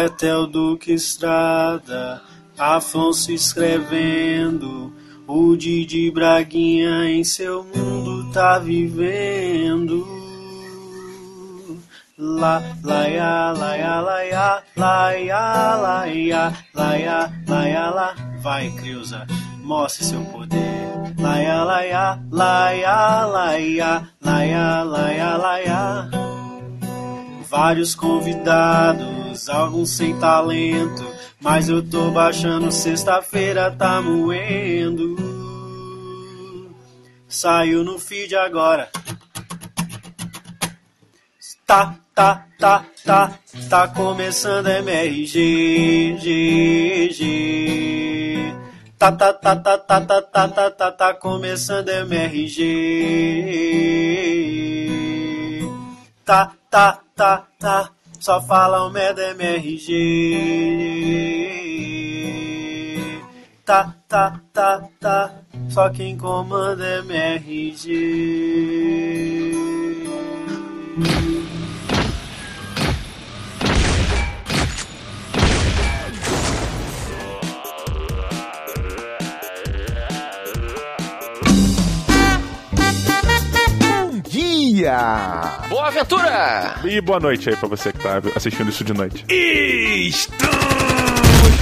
Betel Duque Estrada, Afonso escrevendo, o Didi Braguinha em seu mundo tá vivendo. La la ya la ya la ya la ya la ya la ya la ya la vai Creusa, mostre seu poder la ya la ya la ya la ya la ya la ya la ya vários convidados alguns sem talento. Mas eu tô baixando, sexta-feira tá moendo. Saiu no feed agora. Tá, tá, tá, tá, tá começando MRG, G, G. Tá, tá, tá, tá, tá, tá, tá, tá, tá, tá começando MRG. Tá, tá, tá, tá, só fala o merda MRG. Tá, tá, tá, tá, só quem comanda é MRG. Dia! Boa aventura! E boa noite aí pra você que tá assistindo isso de noite. Estamos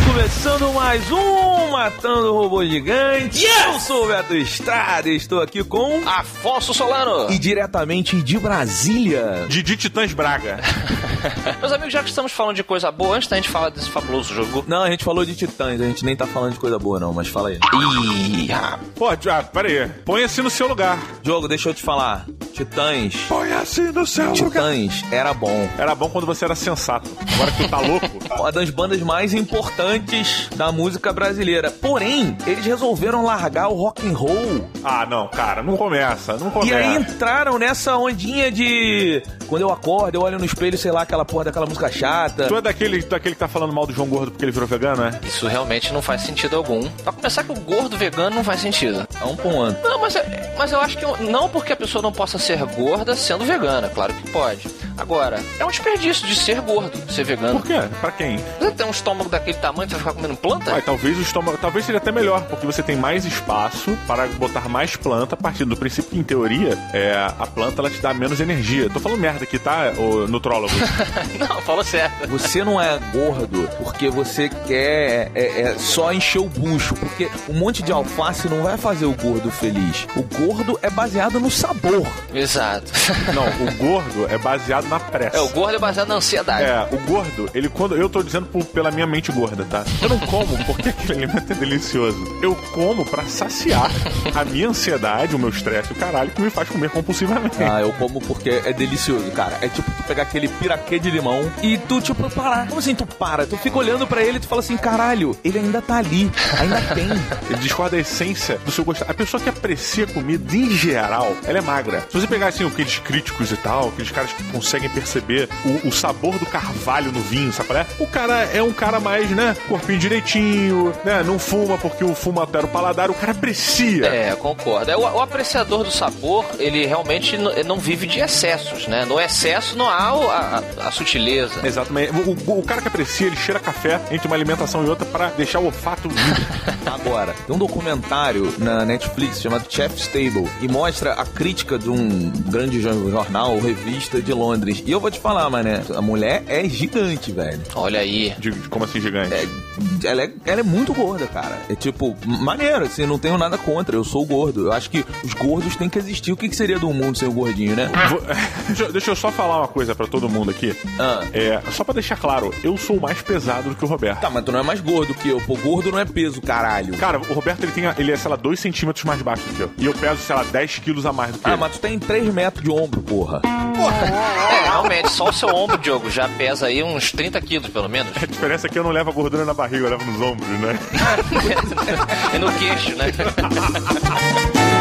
começando mais um Matando Robô Gigante. Eu sou o Beto Estrada e estou aqui com... Afonso Solano! E diretamente de Brasília. Didi Titãs Braga. Meus amigos, já que estamos falando de coisa boa, antes da gente falar desse fabuloso jogo. Não, a gente falou de Titãs, a gente nem tá falando de coisa boa não, mas fala aí. Ih. Pô, ah, pera aí. Põe-se no seu lugar. Diogo, deixa eu te falar. Titãs, Põe-se no seu lugar. Titãs era bom. Era bom quando você era sensato. Agora que tu tá louco. Uma das bandas mais importantes da música brasileira. Porém, eles resolveram largar o rock and roll Ah, não, cara, não começa. Não E começa. aí entraram nessa ondinha de. Quando eu acordo, eu olho no espelho, sei lá, aquela porra daquela música chata. Tu é daquele, daquele que tá falando mal do João Gordo porque ele virou vegano, é? Isso realmente não faz sentido algum. Pra começar que o gordo vegano não faz sentido. É um ponto. Não, mas, mas eu acho que não porque a pessoa não possa ser gorda sendo vegana, claro que pode. Agora, é um desperdício de ser gordo, ser vegano. Por quê? Pra quem? Você tem um estômago daquele tamanho, você vai ficar comendo planta? Ué, talvez o estômago. Talvez seja até melhor, porque você tem mais espaço para botar mais planta, a partir do princípio que, em teoria, é, a planta ela te dá menos energia. Tô falando merda aqui, tá, ô nutrólogo? Não, falou certo. Você não é gordo porque você quer é, é só encher o bucho. Porque um monte de alface não vai fazer o gordo feliz. O gordo é baseado no sabor. Exato. não, o gordo é baseado na pressa. É, o gordo é baseado na ansiedade. É, o gordo, ele quando. Eu tô dizendo por- pela minha mente gorda, tá? Eu não como porque aquele alimento é delicioso. Eu como pra saciar a minha ansiedade, o meu estresse, o caralho, que me faz comer compulsivamente. Ah, eu como porque é delicioso, cara. É tipo tu pegar aquele piraquê de limão e tu, tipo, parar. Como assim tu para? Tu fica olhando pra ele e tu fala assim, caralho, ele ainda tá ali, ainda tem. Ele discorda da essência do seu gosto. A pessoa que aprecia comida, em geral, ela é magra. Se você pegar, assim, aqueles críticos e tal, aqueles caras que conseguem perceber o, o sabor do carvalho no vinho, sabe qual é? O cara é um cara mais, né, corpinho direitinho, né, não fuma porque o fumo altera o paladar, o cara aprecia. É, concordo. É, O, o apreciador do sabor, ele realmente não vive de excessos, né? No excesso não há o- a, a- sutileza. Exatamente. O, o- o cara que aprecia, ele cheira café entre uma alimentação e outra para deixar o olfato limpo. Agora, tem um documentário na Netflix chamado Chef's Table e mostra a crítica de um grande jo- jornal ou revista de Londres. E eu vou te falar, mané, a mulher é gigante, velho. Olha aí. de, de como assim, gigante? É, ela, é, ela é muito gorda, cara. É tipo, maneiro, assim, não tenho nada contra. Eu sou gordo. Eu acho que os gordos têm que existir. O que, que seria do mundo sem o gordinho, né? Vou- deixa, deixa eu só falar uma coisa pra todo mundo aqui. Ah. É, só pra deixar claro, eu sou mais pesado do que o Roberto. Tá, mas tu não é mais gordo que eu. Pô, gordo não é peso, caralho. Cara, o Roberto ele, tem, ele é, sei lá, 2 centímetros mais baixo do que eu. E eu peso, sei lá, 10 quilos a mais do que Ah, ele. mas tu tem 3 metros de ombro, porra. É, realmente, só o seu ombro, Diogo, já pesa aí uns 30 quilos, pelo menos. A diferença é que eu não levo a gordura na barriga, eu levo nos ombros, né? e no queixo, né?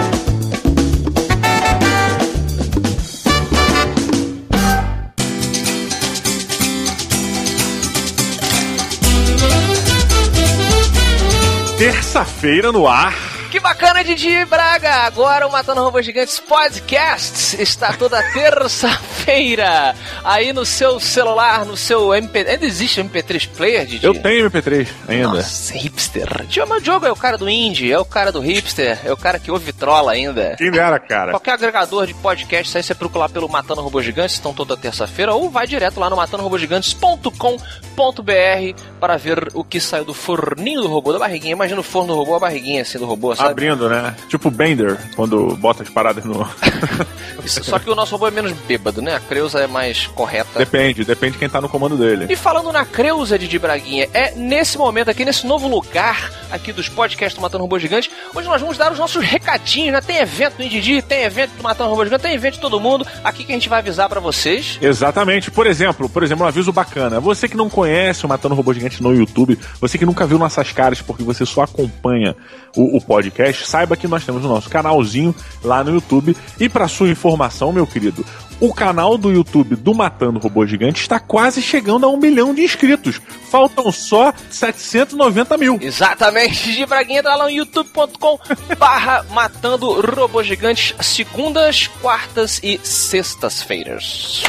Terça-feira no ar. Que bacana, Didi Braga! Agora o Matando Robôs Gigantes Podcast está toda terça-feira queira aí no seu celular, no seu MP. Ainda existe MP3 player, Didi? Eu tenho MP3 ainda. Nossa, hipster. Mas o Diogo é o cara do indie, é o cara do hipster, é o cara que ouve trola ainda. Quem dera, cara. Qualquer agregador de podcast, aí você procura pelo Matando Robô Gigantes, estão toda terça-feira, ou vai direto lá no matandorobogigantes.com.br para ver o que saiu do forninho do robô, da barriguinha. Imagina o forno do robô, a barriguinha assim do robô, sabe? Abrindo, né? Tipo Bender, quando bota as paradas no. Isso, Só que o nosso robô é menos bêbado, né? A Creuza é mais correta. depende, depende de quem tá no comando dele. E falando na Creuza de Braguinha, é nesse momento aqui, nesse novo lugar aqui dos podcasts do Matando Robô Gigante, onde nós vamos dar os nossos recadinhos, né? Tem evento do Indidi, tem evento do Matando Robô Gigante, tem evento de todo mundo. Aqui que a gente vai avisar pra vocês. Exatamente. Por exemplo, por exemplo, um aviso bacana. Você que não conhece o Matando Robô Gigante no YouTube, você que nunca viu nossas caras porque você só acompanha o, o podcast, saiba que nós temos o nosso canalzinho lá no YouTube. E para sua informação, meu querido, o canal do YouTube do Matando Robô Gigante está quase chegando a um milhão de inscritos. Faltam só 790 mil. Exatamente, de Braguinha, tá lá no youtube.com barra Matando Robô Gigantes, segundas, quartas e sextas-feiras.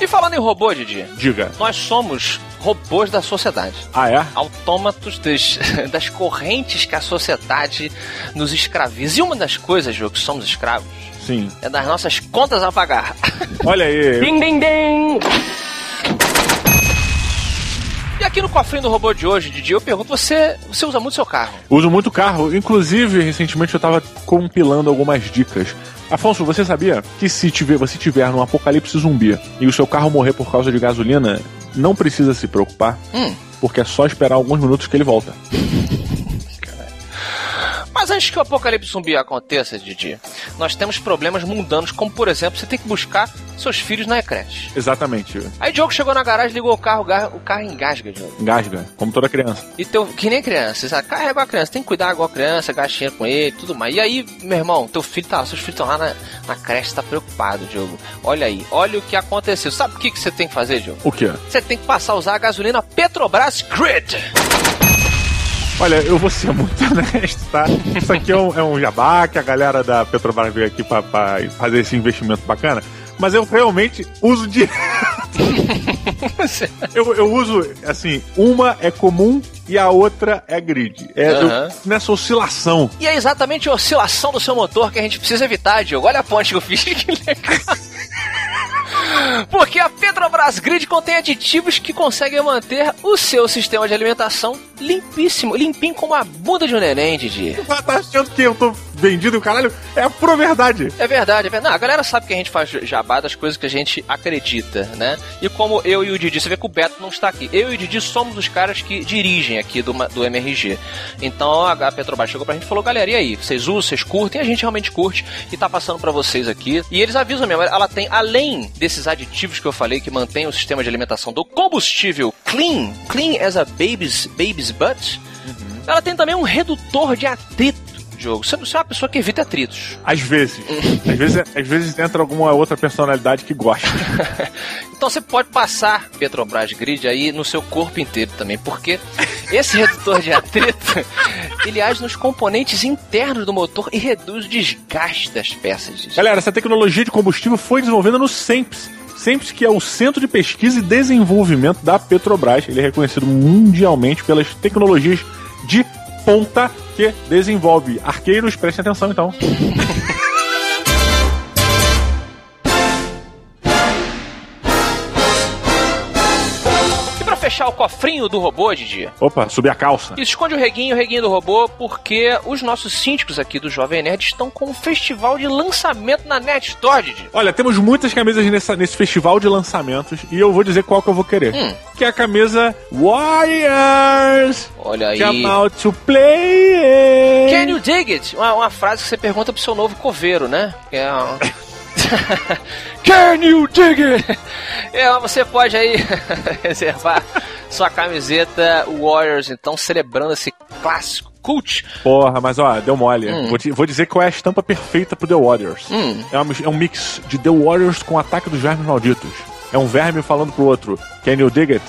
E falando em robô, Didi, Diga. nós somos robôs da sociedade. Ah, é? Autômatos das, das correntes que a sociedade nos escraviza. E uma das coisas, Jogo, que somos escravos, Sim. é das nossas contas a pagar. Olha aí. Ding, ding, ding! E aqui no cofrinho do robô de hoje, Didi, eu pergunto, você, você usa muito seu carro? Uso muito carro. Inclusive, recentemente eu tava compilando algumas dicas. Afonso, você sabia que se tiver, você tiver num apocalipse zumbi e o seu carro morrer por causa de gasolina, não precisa se preocupar, Hum. porque é só esperar alguns minutos que ele volta. Mas antes que o apocalipse zumbi aconteça, Didi, nós temos problemas mundanos, como por exemplo, você tem que buscar seus filhos na creche. Exatamente. Aí Diogo chegou na garagem, ligou o carro, o carro- engasga, Diogo. Engasga, como toda criança. E teu, que nem criança, sabe? Carrega a criança, tem que cuidar igual a criança, gastinha com ele, tudo mais. E aí, meu irmão, teu filho tá, seus filhos estão lá na, na creche, tá preocupado, Diogo. Olha aí, olha o que aconteceu. Sabe o que, que você tem que fazer, Diogo? O quê? Você tem que passar a usar a gasolina Petrobras Grid. Olha, eu vou ser muito honesto, tá? Isso aqui é um, é um jabá que a galera da Petrobras veio aqui pra, pra fazer esse investimento bacana. Mas eu realmente uso de. eu, eu uso, assim, uma é comum e a outra é grid. É eu- Aham. nessa oscilação. E é exatamente a oscilação do seu motor que a gente precisa evitar, Diogo. Olha a ponte que eu fiz, que legal. Porque a Petrobras Grid contém aditivos que conseguem manter o seu sistema de alimentação limpíssimo, limpinho como a bunda de um neném, Didi. Ela tá achando que eu tô vendido o caralho? É pura verdade. É verdade, é verdade. Não, a galera sabe que a gente faz jabá das coisas que a gente acredita, né? E como eu e o Didi, você vê que o Beto não está aqui. Eu e o Didi somos os caras que dirigem aqui do, do MRG. Então a Petrobras chegou pra gente e falou: galera, e aí? Vocês usam, vocês curtem? A gente realmente curte e tá passando pra vocês aqui. E eles avisam mesmo, ela tem, além desses aditivos que eu falei que mantém o sistema de alimentação do combustível clean, clean as a baby's, baby's butt, ela tem também um redutor de atrito. Diogo, você você é uma pessoa que evita atritos. Às vezes. às vezes. Às vezes entra alguma outra personalidade que gosta. Então você pode passar Petrobras Grid aí no seu corpo inteiro também, porque esse redutor de atrito ele age nos componentes internos do motor e reduz o desgaste das peças. Galera, essa tecnologia de combustível foi desenvolvida no SEMPS. SEMPS, que é o Centro de Pesquisa e Desenvolvimento da Petrobras. Ele é reconhecido mundialmente pelas tecnologias de ponta que desenvolve. Arqueiros, prestem atenção então. Pra fechar o cofrinho do robô, Didi, Opa, subir a calça. esconde o reguinho, o reguinho do robô, porque os nossos síndicos aqui do Jovem Nerd estão com um festival de lançamento na Net Store, Didi. Olha, temos muitas camisas nessa- nesse festival de lançamentos e eu vou dizer qual que eu vou querer. Hum. Que é a camisa Warriors Olha aí. Come out to play. Can you dig it? Uma, uma frase que você pergunta pro seu novo coveiro, né? É uma... Can you dig it? É, você pode aí reservar sua camiseta Warriors, então, celebrando esse clássico cult. Porra, mas ó, deu mole. Hum. Vou, vou dizer qual é a estampa perfeita pro The Warriors. Hum. É, uma- é um mix de The Warriors com o ataque dos vermes malditos. É um verme falando pro outro, Can you dig it?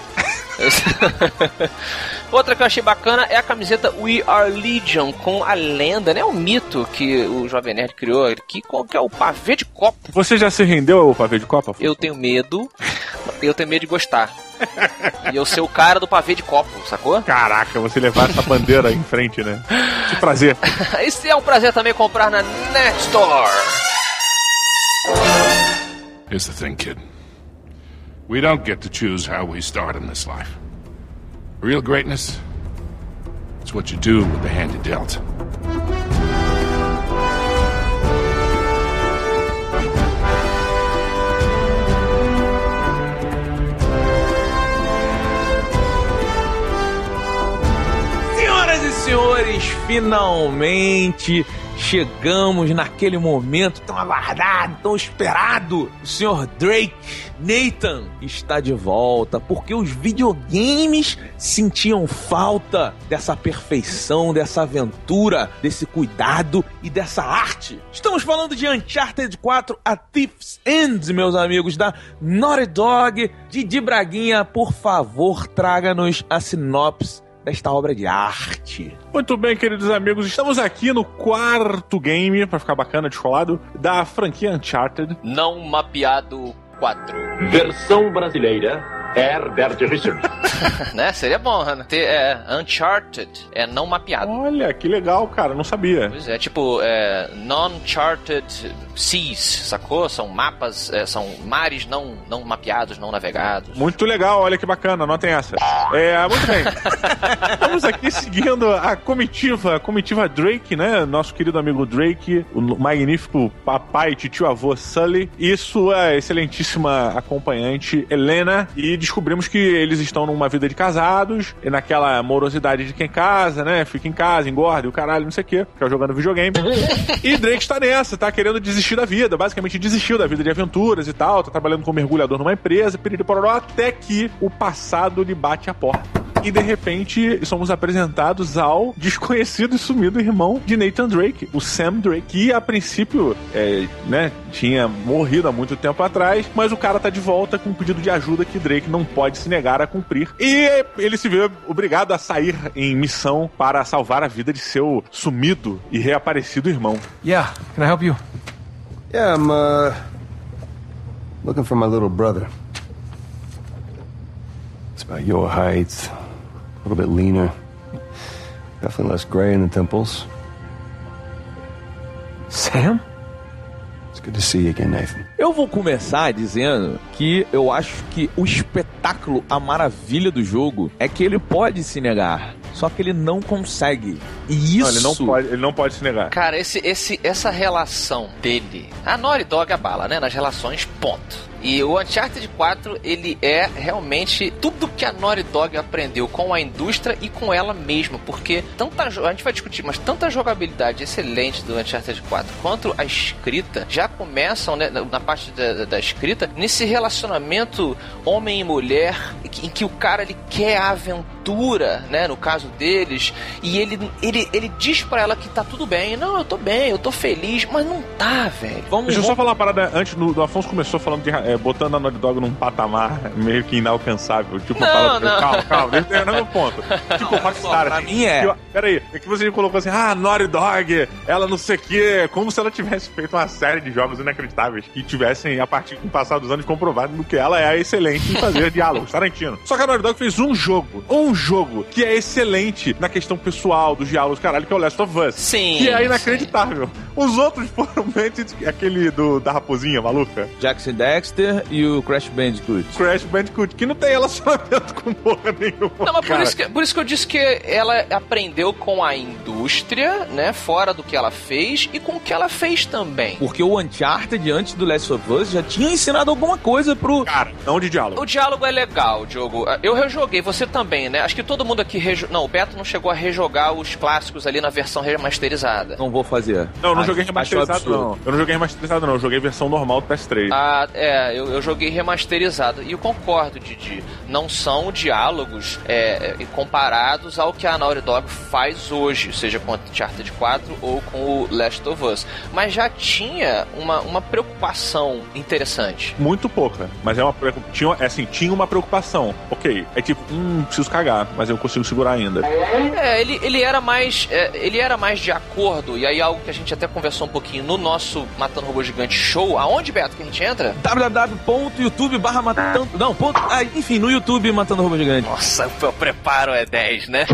Outra que eu achei bacana é a camiseta We Are Legion, com a lenda, né? O mito que o Jovem Nerd criou aqui, qual que é o pavê de copo. Você já se rendeu ao pavê de copa? Eu tenho medo, eu tenho medo de gostar. e eu ser o cara do pavê de copo, sacou? Caraca, você levar essa bandeira em frente, né? Que prazer. Esse é um prazer também comprar na Net Store. Here's the thing, kid. We don't get to choose how we start in this life. Real greatness, it's what you do with the hand you're dealt. Senhoras e senhores, finalmente chegamos naquele momento tão aguardado, tão esperado. O senhor Drake, Nathan, está de volta porque os videogames sentiam falta dessa perfeição, dessa aventura, desse cuidado e dessa arte. Estamos falando de Uncharted 4 A Thief's End, meus amigos da Naughty Dog. Didi Braguinha, por favor, traga-nos a sinopse desta obra de arte. Muito bem, queridos amigos, estamos aqui no quarto game, pra ficar bacana, descolado, da franquia Uncharted. Não mapeado 4. Versão brasileira, Herbert Richard. né? Seria bom, né? Ter é, Uncharted, é não mapeado. Olha, que legal, cara, não sabia. Pois é, tipo, é, non-charted seas, sacou? São mapas, é, são mares não, não mapeados, não navegados. Muito legal, olha que bacana, notem essa. É, muito bem. Estamos aqui seguindo a comitiva, a comitiva Drake, né? Nosso querido amigo Drake, o magnífico papai, tio avô Sully e sua excelentíssima acompanhante Helena. E descobrimos que eles estão numa vida de casados, e naquela morosidade de quem casa, né? Fica em casa, engorda e o caralho, não sei o quê, fica jogando videogame. e Drake está nessa, tá querendo desistir da vida, basicamente desistiu da vida de aventuras e tal, tá trabalhando como mergulhador numa empresa, piriri até que o passado lhe bate a porta. E de repente somos apresentados ao desconhecido e sumido irmão de Nathan Drake, o Sam Drake, que a princípio é, né, tinha morrido há muito tempo atrás, mas o cara tá de volta com um pedido de ajuda que Drake não pode se negar a cumprir. E ele se vê obrigado a sair em missão para salvar a vida de seu sumido e reaparecido irmão. Yeah, can I help you? Yeah, I'm uh looking for my little brother. It's about your height, a little bit leaner, definitely less gray in the temples. Sam? It's good to see you again, Nathan. Eu vou começar dizendo que eu acho que o espetáculo, a maravilha do jogo é que ele pode se negar. Só que ele não consegue. E isso. Não, ele, não pode, ele não pode se negar. Cara, esse, esse, essa relação dele. A Naughty Dog a bala, né? Nas relações, ponto. E o Uncharted 4, ele é realmente tudo que a Naughty Dog aprendeu com a indústria e com ela mesma, porque tanta a gente vai discutir, mas tanta jogabilidade excelente do Uncharted 4 quanto a escrita já começam né, na parte da, da escrita nesse relacionamento homem e mulher em que o cara ele quer a aventura, né, no caso deles, e ele ele, ele diz para ela que tá tudo bem, não, eu tô bem, eu tô feliz, mas não tá, velho. Vamos, Deixa eu só falar uma parada antes do, do Afonso começou falando de é, botando a Naughty Dog num patamar meio que inalcançável. Tipo, não, fala, não. calma, calma, deixa eu terminar meu ponto. Tipo, Rockstar. pra assim, mim é. que- Peraí, é que você colocou assim, ah, Naughty Dog, ela não sei o quê, como se ela tivesse feito uma série de jogos inacreditáveis que tivessem, a partir do passar dos anos, comprovado do que ela é excelente em fazer diálogos, Tarantino. Só que a Naughty Dog fez um jogo, um jogo, que é excelente na questão pessoal dos diálogos, caralho, que é o Last of Us. Sim, Que é inacreditável. Os outros foram meio aquele do, da raposinha maluca. Jackson Dexter e o Crash Bandicoot. Crash Bandicoot, que não tem relacionamento com porra nenhuma. Não, mas por isso, que, por isso que eu disse que ela aprendeu com a indústria, né? Fora do que ela fez e com o que ela fez também. Porque o Uncharted, antes do Last of Us, já tinha ensinado alguma coisa pro. Cara, não de diálogo. O diálogo é legal, Diogo. Eu rejoguei, você também, né? Acho que todo mundo aqui. Rejo... Não, o Beto não chegou a rejogar os clássicos ali na versão remasterizada. Não vou fazer. Não, eu não Acho- joguei remasterizado, não. Eu não joguei remasterizado, não. Eu joguei versão normal do PS3. Ah, é, eu, eu joguei remasterizado. E eu concordo, Didi. Não são diálogos é, é, comparados ao que a Naughty Dog faz hoje, seja com Uncharted 4 ou com o Last of Us. Mas já tinha uma, uma preocupação interessante. Muito pouca, mas é uma tinha, é assim, tinha uma preocupação. Ok, é tipo, hum, preciso cagar, mas eu consigo segurar ainda. É, ele, ele era mais. é, ele era mais de acordo, e aí algo que a gente até conversou um pouquinho no nosso Matando Robô Gigante Show. Aonde, Beto, que a gente entra? www.youtube barra matando... Não, ponto... Ah, enfim, no YouTube Matando Robô Gigante. Nossa, o preparo é 10, né?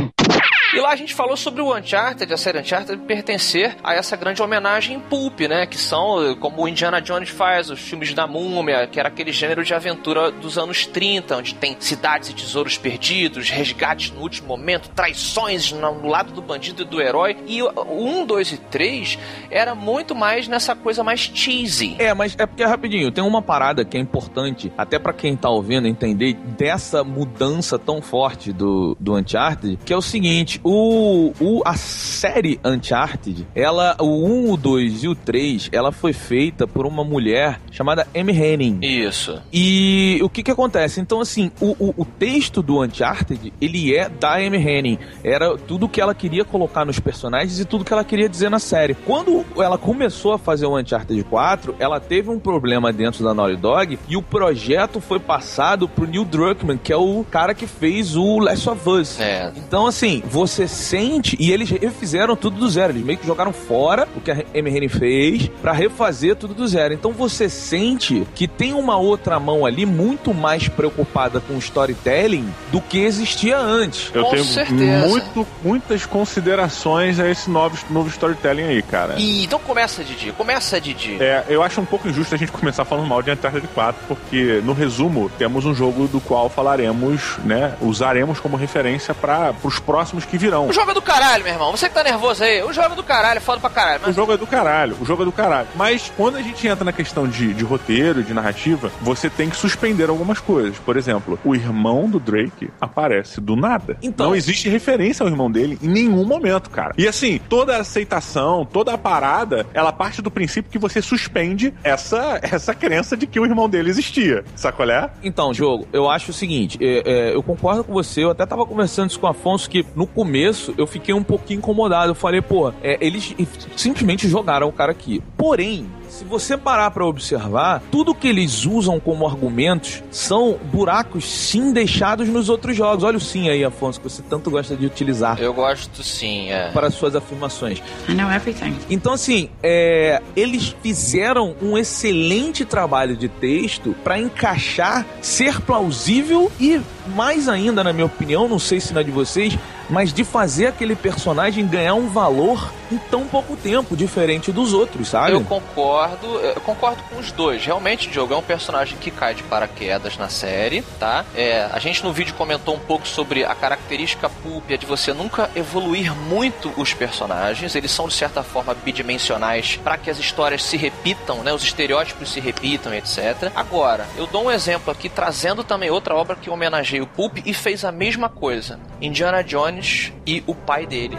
E lá a gente falou sobre o Uncharted, a série Uncharted pertencer a essa grande homenagem pulp, né? Que são como o Indiana Jones faz, os filmes da múmia, que era aquele gênero de aventura dos anos 30, onde tem cidades e tesouros perdidos, resgates no último momento, traições no lado do bandido e do herói. E o 1, 2 e 3 era muito mais nessa coisa mais cheesy. É, mas é porque rapidinho, tem uma parada que é importante, até pra quem tá ouvindo entender dessa mudança tão forte do, do Uncharted, que é o seguinte, o, o a série Uncharted, ela o 1, o 2 e o 3, ela foi feita por uma mulher chamada Amy Henning. Isso. E o que que acontece? Então, assim, o, o, o texto do Uncharted, ele é da Amy Henning. Era tudo que ela queria colocar nos personagens e tudo que ela queria dizer na série. Quando ela começou a fazer o Uncharted 4, ela teve um problema dentro da Naughty Dog e o projeto foi passado pro Neil Druckmann, que é o cara que fez o Last of Us. É. Então, assim, você sente. E eles refizeram tudo do zero. Eles meio que jogaram fora o que a Hennig fez pra refazer tudo do zero. Então você sente que tem uma outra mão ali muito mais preocupada com o storytelling do que existia antes. Eu Com tenho certeza. muito, muitas considerações a esse novo, novo storytelling aí, cara. E então começa, Didi. Começa, Didi. É, eu acho um pouco injusto a gente começar falando mal de Uncharted 4, porque no resumo temos um jogo do qual falaremos, né, usaremos como referência para os próximos que virão. O jogo é do caralho, meu irmão. Você que tá nervoso aí. O jogo é do caralho, foda pra caralho. O Mas jogo é do caralho, o jogo é do caralho. Mas quando a gente entra na questão de, de roteiro, de narrativa, você tem que suspender algumas coisas. Por exemplo, o irmão do Drake aparece do nada. Então- Não existe referência ao irmão dele em nenhum momento, cara. E assim, toda a aceitação, toda a parada, ela parte do princípio que você suspende essa, essa crença de que o irmão dele existia. Sacolé? Então, jogo, eu acho o seguinte, é, é, eu concordo com você, eu até tava conversando isso com o Afonso, que no começo eu fiquei um pouquinho incomodado. Eu falei, pô, é, eles simplesmente jogaram o cara aqui. Porém, se você parar pra observar, tudo que eles usam como argumentos são buracos sim deixados nos outros jogos. Olha o sim aí, Afonso, que você tanto gosta de utilizar eu gosto sim, é. para suas afirmações. I know everything. Então, assim, é, eles fizeram um excelente trabalho de texto pra encaixar, ser plausível e, mais ainda, na minha opinião, não sei se na de vocês, mas de fazer aquele personagem ganhar um valor em tão pouco tempo, diferente dos outros, sabe? Eu concordo, eu concordo com os dois. Realmente, Diogo é um personagem que cai de paraquedas na série, tá? É, a gente no vídeo comentou um pouco sobre a característica púlpia de você nunca evoluir muito os personagens. Eles são, de certa forma, bidimensionais para que as histórias se repitam, né? Os estereótipos se repitam, etc. Agora, eu dou um exemplo aqui, trazendo também outra obra que homenageia o Pulp e fez a mesma coisa. Indiana Jones e o pai dele.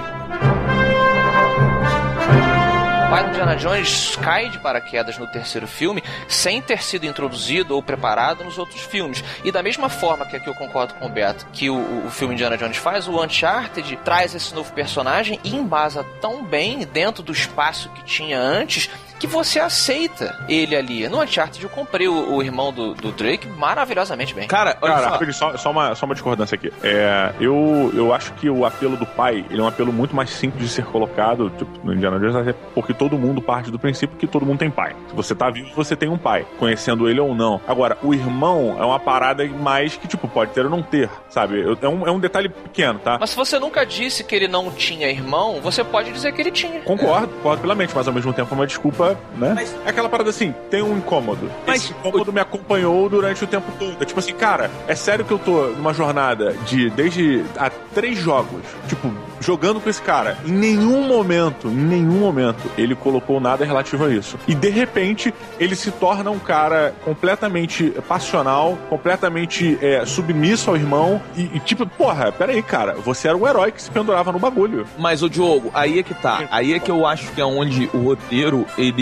O pai do Indiana Jones cai de paraquedas no terceiro filme sem ter sido introduzido ou preparado nos outros filmes. E da mesma forma que aqui eu concordo com o Beto, que o, o filme Indiana Jones faz, o Uncharted traz esse novo personagem e embasa tão bem dentro do espaço que tinha antes que você aceita ele ali. No Uncharted eu comprei o, o irmão do, do Drake maravilhosamente bem. Cara, olha Cara, só. só, só, uma, só uma discordância aqui. É, eu, eu acho que o apelo do pai ele é um apelo muito mais simples de ser colocado tipo, no Indiana Jones, porque todo mundo parte do princípio que todo mundo tem pai. Se você tá vivo, você tem um pai, conhecendo ele ou não. Agora, o irmão é uma parada mais que, tipo, pode ter ou não ter, sabe? Eu- É um, é um detalhe pequeno, tá? Mas se você nunca disse que ele não tinha irmão, você pode dizer que ele tinha. Concordo, concordo plenamente, mas ao mesmo tempo é uma desculpa né? É aquela parada assim, tem um incômodo. Mas- Esse incômodo me acompanhou durante o tempo todo. É tipo assim, cara, é sério que eu tô numa jornada de desde há três jogos, tipo, jogando com esse cara. Em nenhum momento, em nenhum momento, ele colocou nada relativo a isso. E de repente, ele se torna um cara completamente passional, completamente é, submisso ao irmão. E, e tipo, porra, peraí, cara, você era um herói que se pendurava no bagulho. Mas o Diogo, aí é que tá. Aí é que eu acho que é onde o roteiro ele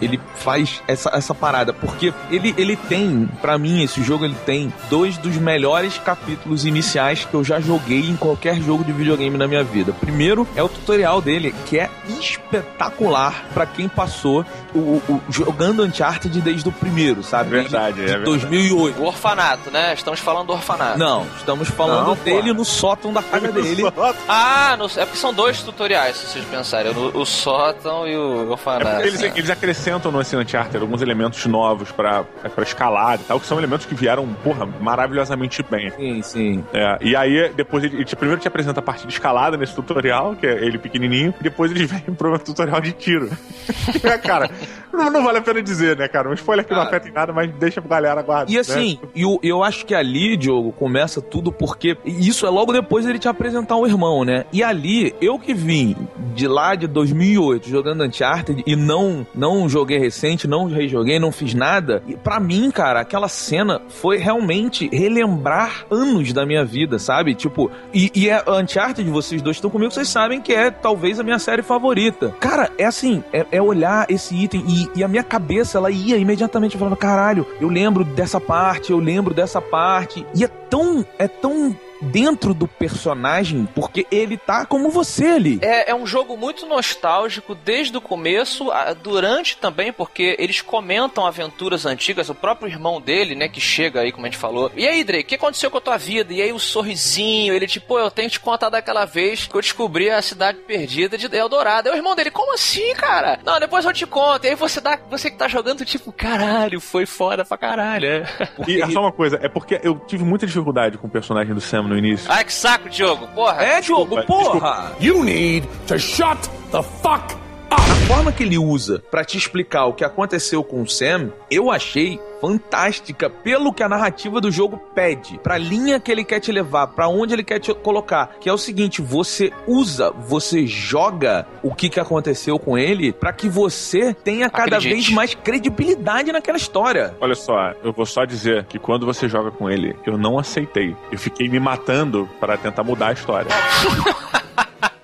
ele faz essa, essa parada, porque ele ele tem, pra mim esse jogo ele tem dois dos melhores capítulos iniciais que eu já joguei em qualquer jogo de videogame na minha vida. Primeiro é o tutorial dele, que é espetacular pra quem passou o, o- jogando Uncharted desde o primeiro, sabe? Verdade, Desde é verdade. 2008. O orfanato, né? Estamos falando do orfanato. Não, estamos falando Não, dele no sótão da casa dele. Ah, no- é porque são dois tutoriais, se vocês pensarem. O, o sótão e o É orfanato. porque eles, né? eles acrescentam no esse Uncharted alguns elementos novos pra, pra escalar e tal, que são elementos que vieram, porra, maravilhosamente bem. Sim, sim. É, e aí, depois ele, ele primeiro te apresenta a parte de escalada nesse tutorial, que é ele pequenininho, e depois ele vem pro tutorial de tiro. É, cara, não, não vale a pena dizer, né, cara? Um spoiler que não afeta em nada, mas deixa pra galera guardar. E assim, eu, eu acho que ali, Diogo, começa tudo porque isso é logo depois ele te apresentar o irmão, né? E ali, eu que vim de lá de 2008 jogando Uncharted e não não joguei recente, não rejoguei, não fiz nada. E para mim, cara, aquela cena foi realmente relembrar anos da minha vida, sabe? Tipo, e, e é Uncharted, vocês dois estão comigo, vocês sabem que é talvez a minha série favorita. Cara, é assim, é, é olhar esse item e, e a minha cabeça, ela ia imediatamente falava, caralho, eu lembro dessa parte, eu lembro dessa parte. E é tão, é tão dentro do personagem, porque ele tá como você ali. É, é um jogo muito nostálgico desde o começo, a- durante também, porque eles comentam aventuras antigas, o próprio irmão dele, né, que chega aí, como a gente falou. E aí, Drake, o que aconteceu com a tua vida? E aí o sorrisinho, ele tipo, pô, eu tenho que te contar daquela vez que eu descobri a cidade perdida de Eldorado. Aí o irmão dele, como assim, cara? Não, depois eu te conto. E aí você dá, você que tá jogando, tipo, caralho, foi foda pra caralho. é. E é só uma coisa, é porque eu tive muita dificuldade com o personagem do Sam no início. Ai, que saco, Diogo, porra. É, Diogo, Desculpa, porra! You need to shut the fuck A forma que ele usa pra te explicar o que aconteceu com o Sam, eu achei fantástica pelo que a narrativa do jogo pede, pra linha que ele quer te levar, pra onde ele quer te colocar, que é o seguinte, você usa, você joga o que que aconteceu com ele pra que você tenha cada Acredite. vez mais credibilidade naquela história. Olha só, eu vou só dizer que quando você joga com ele, eu não aceitei. Eu fiquei me matando para tentar mudar a história.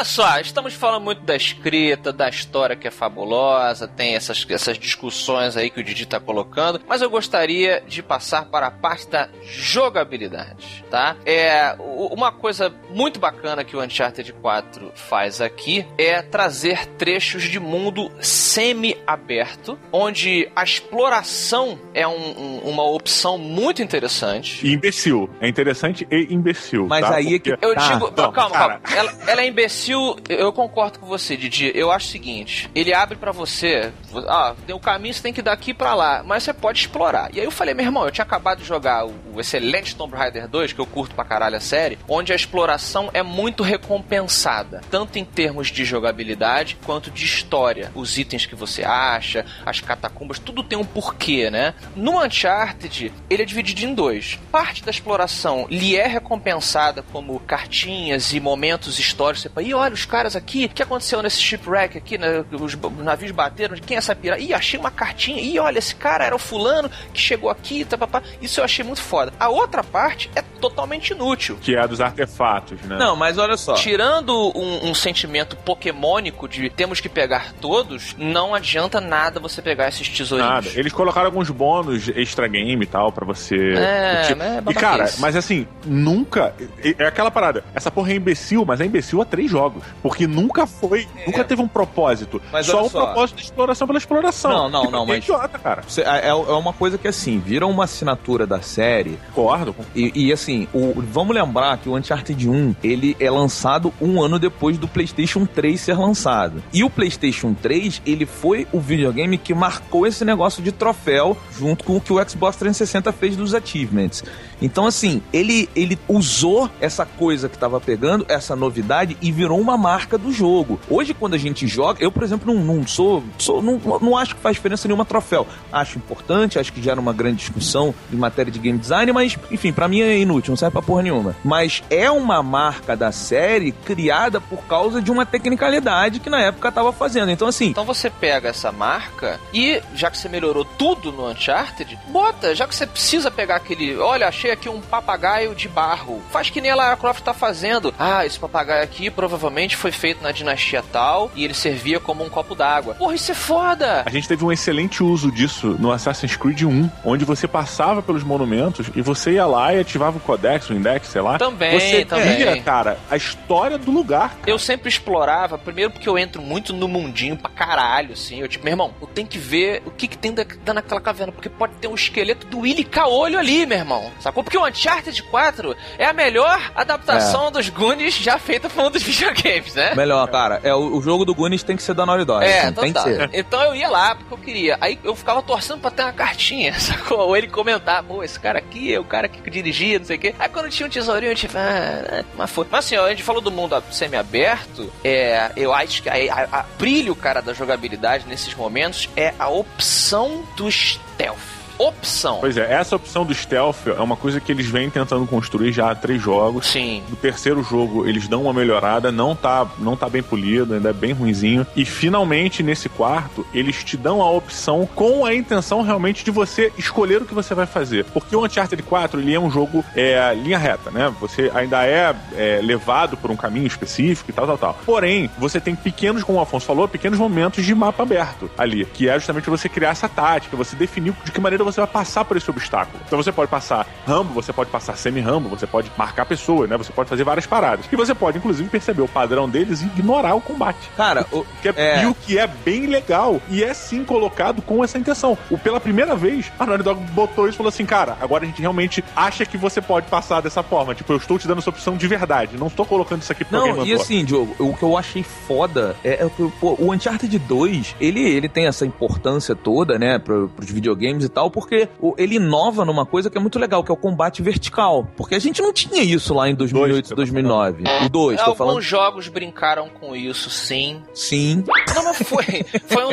Olha só, estamos falando muito da escrita, da história que é fabulosa, tem essas, essas discussões aí que o Didi tá colocando, mas eu gostaria de passar para a parte da jogabilidade, tá? É, uma coisa muito bacana que o Uncharted 4 faz aqui é trazer trechos de mundo semi-aberto, onde a exploração é um- um- uma opção muito interessante. E imbecil. É interessante e imbecil. Mas tá? aí é que- Eu Tá. digo. Não, calma, cara. calma. Ela, ela é imbecil. Eu concordo com você, Didi. Eu acho o seguinte: ele abre pra você. Ah, tem o caminho, você tem que ir daqui pra lá. Mas você pode explorar. E aí eu falei, meu irmão, eu tinha acabado de jogar o, o excelente Tomb Raider 2, que eu curto pra caralho a série, onde a exploração é muito recompensada. Tanto em termos de jogabilidade quanto de história. Os itens que você acha, as catacumbas, tudo tem um porquê, né? No Uncharted, ele é dividido em dois. Parte da exploração lhe é recompensada como cartinhas e momentos históricos. Você fala, Ih, olha os caras aqui, o que aconteceu nesse shipwreck aqui? né? Os, os navios bateram, quem é essa pirata? Ih, achei uma cartinha. Ih, olha, esse cara era o fulano que chegou aqui, tá, pá, pá. Isso eu achei muito foda. A outra parte é totalmente inútil. Que é a dos artefatos, né? Não, mas olha só. Tirando um, um sentimento pokémônico de temos que pegar todos, não adianta nada você pegar esses tesourinhos. Nada. Eles colocaram alguns bônus extra game e tal pra você. É, curtir. né, e cara, mas assim, nunca. É é aquela parada. Essa porra é imbecil, mas é imbecil há três jogos. Porque nunca foi. Nunca teve um propósito. Mas só só. propósito da exploração pela exploração. Não, não, não, é mas- idiota, cara. Você- É, é uma coisa que assim, vira uma assinatura da série Concordo. E, e, assim, o- vamos lembrar que o Uncharted 1 ele é lançado um ano depois do PlayStation 3 ser lançado. E o PlayStation 3 ele foi o videogame que marcou esse negócio de troféu junto com o que o Xbox 360 fez dos achievements. Então assim, ele ele usou essa coisa que tava pegando, essa novidade e virou uma marca do jogo. Hoje, quando a gente joga, eu, por exemplo, não, não sou. sou não, não acho que faz diferença nenhuma troféu. Acho importante, acho que gera uma grande discussão em matéria de game design, mas, enfim, para mim é inútil, não serve pra porra nenhuma. Mas é uma marca da série criada por causa de uma tecnicalidade que na época tava fazendo. Então, assim. Então você pega essa marca e, já que você melhorou tudo no Uncharted, bota, já que você precisa pegar aquele. Olha, achei aqui um papagaio de barro. Faz que nem a Lara Croft tá fazendo. Ah, esse papagaio aqui provavelmente foi feito na dinastia tal e ele servia como um copo d'água. Porra, isso é foda! A gente teve um excelente uso disso no Assassin's Creed 1, onde você passava pelos monumentos e você ia lá e ativava o codex, o index, sei lá. Também, você também. via, cara, a história do lugar. Eu sempre explorava, primeiro porque eu entro muito no mundinho pra caralho, assim. Eu, tipo, meu irmão, eu tenho que ver o que, que tem dentro naquela caverna, porque pode ter um esqueleto do Willy Caolho ali, meu irmão. Sacou? Porque o Uncharted 4 é a melhor adaptação É. dos Goonies já feita por um dos videogames, né? Melhor, cara. É, o, o jogo do Goonies tem que ser da Naughty Dog. É, assim, então tem que ser. Então eu ia lá porque eu queria. Aí eu ficava torcendo pra ter uma cartinha, sacou? Ou ele comentar, pô, esse cara aqui é o cara que dirigia, não sei o quê. Aí quando tinha um tesourinho, eu tipo, ah, mas foi. Mas assim, ó, a gente falou do mundo semi-aberto, é, eu acho que a, a- a brilho, cara, da jogabilidade nesses momentos é a opção do stealth. Opção. Pois é, essa opção do stealth é uma coisa que eles vêm tentando construir já há três jogos. Sim. No terceiro jogo eles dão uma melhorada, não tá, não tá bem polido, ainda é bem ruinzinho. E finalmente nesse quarto eles te dão a opção com a intenção realmente de você escolher o que você vai fazer. Porque o Uncharted 4 ele é um jogo é, linha reta, né? Você ainda é, é, levado por um caminho específico e tal, tal, tal. Porém, você tem pequenos, como o Afonso falou, pequenos momentos de mapa aberto ali, que é justamente você criar essa tática, você definir de que maneira você vai passar por esse obstáculo. Então você pode passar rambo, você pode passar semi-rambo, você pode marcar pessoas, né? Você pode fazer várias paradas. E você pode, inclusive, perceber o padrão deles e ignorar o combate. Cara, o, Que é- É. E o que é bem legal. E é sim colocado com essa intenção. O, pela primeira vez, a Naughty Dog botou isso e falou assim: cara, agora a gente realmente acha que você pode passar dessa forma. Tipo, eu estou te dando essa opção de verdade. Não estou colocando isso aqui alguém Não, e assim, Diogo, o que eu achei foda é, é pô, o Uncharted 2, ele, ele tem essa importância toda, né, pro, pros videogames e tal, porque ele inova numa coisa que é muito legal, que é o combate vertical. Porque a gente não tinha isso lá em 2008, você tá 2009. O 2, tô Alguns falando. jogos brincaram com isso, sim. Sim. Não, mas foi. Foi um,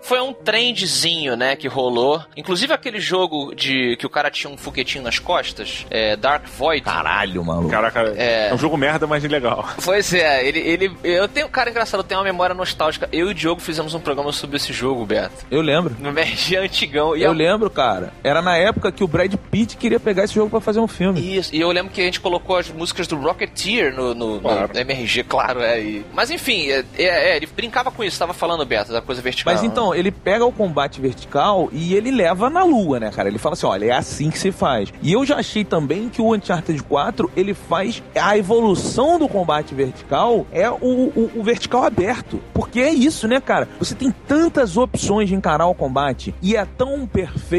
foi um trendzinho, né, que rolou. Inclusive aquele jogo de que o cara tinha um foguetinho nas costas, é, Dark Void. Caralho, maluco. Caraca, é... É. um jogo merda, mas legal. Pois é, ele, ele. Eu tenho. Cara, engraçado, eu tenho uma memória nostálgica. Eu e o Diogo fizemos um programa sobre esse jogo, Beto. Eu lembro. No MRG antigão. E Eu a- lembro, cara. Era na época que o Brad Pitt queria pegar esse jogo pra fazer um filme. Isso, e eu lembro que a gente colocou as músicas do Rocketeer no, no, no Claro. MRG, claro, é. e- Mas enfim, é, é, é, ele brincava com isso, tava falando, Beto, da coisa vertical. Mas então, ele pega o combate vertical e ele leva na lua, né, cara? Ele fala assim, olha, é assim que se faz. E eu já achei também que o Uncharted 4, ele faz a evolução do combate vertical é o, o- o vertical aberto. Porque é isso, né, cara? Você tem tantas opções de encarar o combate e é tão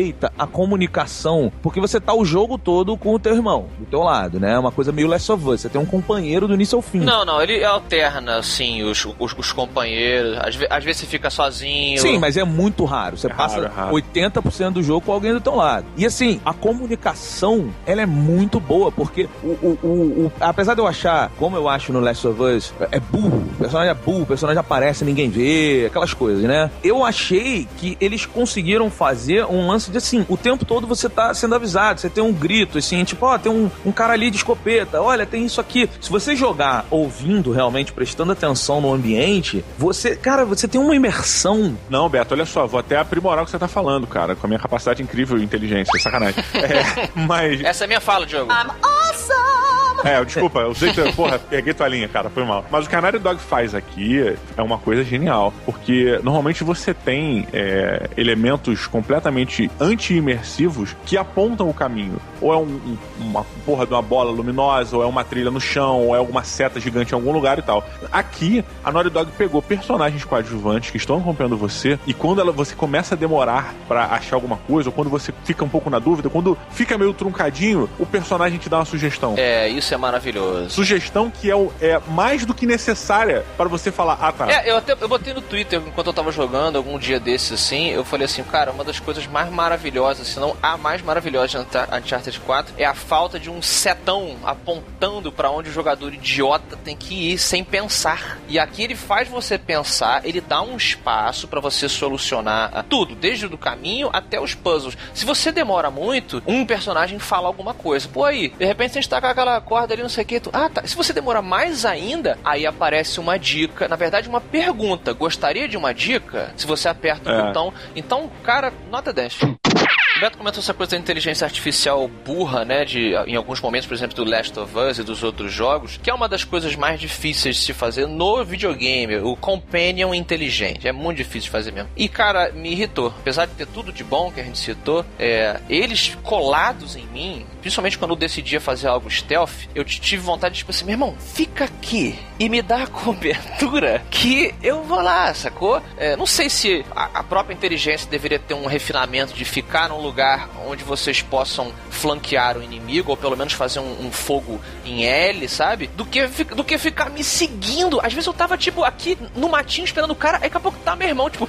perfeita a comunicação, porque você tá o jogo todo com o teu irmão, do teu lado, né? É uma coisa meio Last of Us, você tem um companheiro do início ao fim. Não, não, ele alterna, assim, os, os, os companheiros. Às, às vezes você fica sozinho. Sim, mas é muito raro. Você É passa raro, é raro. 80% do jogo com alguém do teu lado. E assim, a comunicação, ela é muito boa, porque o, o, o- o- apesar de eu achar, como eu acho no Last of Us, é burro, o personagem é burro, o personagem aparece, ninguém vê, aquelas coisas, né? Eu achei que eles conseguiram fazer um lance de assim, o tempo todo você tá sendo avisado, você tem um grito, assim, tipo, ó, tem um, um cara ali de escopeta, olha, tem isso aqui. Se você jogar ouvindo realmente, prestando atenção no ambiente, você, cara, você tem uma imersão Não, Beto, olha só, vou até aprimorar o que você tá falando, cara, com a minha capacidade incrível e inteligência, sacanagem. É, mas. Essa é a minha fala, Diogo. É, desculpa, eu sei que, porra, peguei tua linha, cara, foi mal. Mas o que a Naughty Dog faz aqui é uma coisa genial, porque normalmente você tem é, elementos completamente anti-imersivos que apontam o caminho. Ou é um- um- uma porra de uma bola luminosa, ou é uma trilha no chão, ou é alguma seta gigante em algum lugar e tal. Aqui, a Naughty Dog pegou personagens coadjuvantes que estão acompanhando você, e quando ela, você começa a demorar pra achar alguma coisa, ou quando você fica um pouco na dúvida, quando fica meio truncadinho, o personagem te dá uma sugestão. É, isso Isso é maravilhoso. Sugestão que é, o- é mais do que necessária para você falar, ah tá. É, eu até eu botei no Twitter enquanto eu tava jogando algum dia desses assim, eu falei assim, cara, uma das coisas mais maravilhosas, se não a mais maravilhosa de Uncharted 4 é a falta de um setão apontando pra onde o jogador idiota tem que ir sem pensar. E aqui ele faz você pensar, ele dá um espaço pra você solucionar ah, tudo, desde o caminho até os puzzles. Se você demora muito, um personagem fala alguma coisa. Pô, aí, de repente a gente tá com aquela corda ali, não sei o que. Tu... Ah, tá. Se você demora mais ainda, aí aparece uma dica. Na verdade, uma pergunta. Gostaria de uma dica? Se você aperta o É. botão. Então, cara, nota 10. Beto comentou essa coisa da inteligência artificial burra, né? De, em alguns momentos, por exemplo, do Last of Us e dos outros jogos, que é uma das coisas mais difíceis de se fazer no videogame, o companion inteligente. É muito difícil de fazer mesmo. E, cara, me irritou. Apesar de ter tudo de bom que a gente citou, é, eles colados em mim, principalmente quando eu decidia fazer algo stealth, eu tive vontade de, tipo assim, meu irmão, fica aqui e me dá a cobertura que eu vou lá, sacou? É, não sei se a, a própria inteligência deveria ter um refinamento de ficar num lugar onde vocês possam flanquear o inimigo, ou pelo menos fazer um, um fogo em L, sabe? Do que, do que ficar me seguindo. Às vezes eu tava, tipo, aqui no matinho esperando o cara, aí daqui a pouco tá meu irmão, tipo,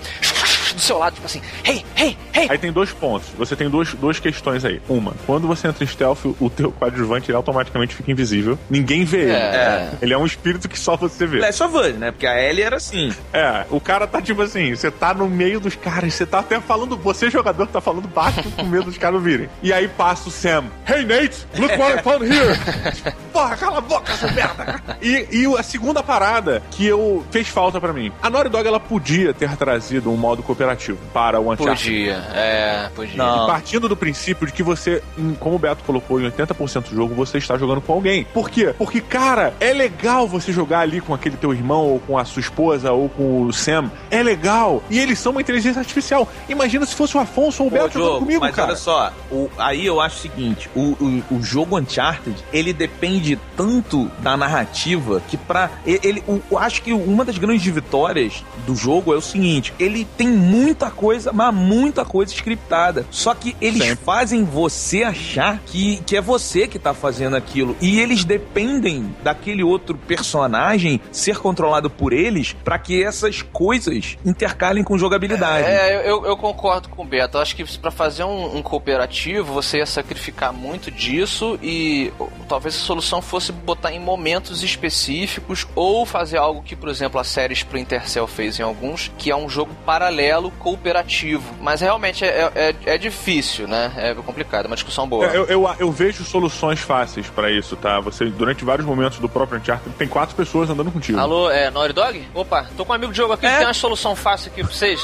do seu lado, tipo assim, hey, hey, hey. Aí tem dois pontos. Você tem duas, duas questões aí. Uma, quando você entra em stealth, o teu coadjuvante ele automaticamente fica invisível. Ninguém vê ele. É. Ele é um espírito que só você vê. Last of Us, né? Porque a Ellie era assim. É, o cara tá tipo assim, você tá no meio dos caras, você tá até falando, você jogador tá falando baixo com medo dos caras virem. E aí passa o Sam, Hey Nate, look what I found here! Porra, cala a boca, seu merda! E, e a segunda parada que eu fez falta pra mim. A Naughty Dog ela podia ter trazido um modo cooperativo para o Uncharted. Podia, é, podia. Não. E partindo do princípio de que você, como o Beto colocou, em 80% do jogo, você está jogando com alguém. Por quê? Porque, cara, é legal você jogar ali com aquele teu irmão, ou com a sua esposa, ou com o Sam. É legal. E eles são uma inteligência artificial. Imagina se fosse o Afonso ou o Pô, Beto jogando jogo, comigo, mas cara. olha só, o- aí eu acho o seguinte, o, o, o jogo Uncharted, ele depende tanto da narrativa que pra... Ele, o- eu acho que uma das grandes vitórias do jogo é o seguinte, ele tem muita coisa, mas muita coisa scriptada. Só que eles Sempre. fazem você achar que, que é você que tá fazendo aquilo. E eles dependem daquele outro personagem ser controlado por eles pra que essas coisas intercalem com jogabilidade. É, eu, eu concordo com o Beto. Eu acho que pra fazer um, um cooperativo, você ia sacrificar muito disso e ou, talvez a solução fosse botar em momentos específicos ou fazer algo que, por exemplo, a série Splinter Cell fez em alguns, que é um jogo paralelo cooperativo. Mas realmente é, é, é difícil, né? É complicado, é uma discussão boa. É, Eu, eu, eu vejo soluções fáceis pra isso, tá? Você, durante vários momentos do próprio Uncharted, tem quatro pessoas andando contigo. Alô, é Naughty Dog? Opa, tô com um amigo Diogo aqui que tem uma solução fácil aqui pra vocês.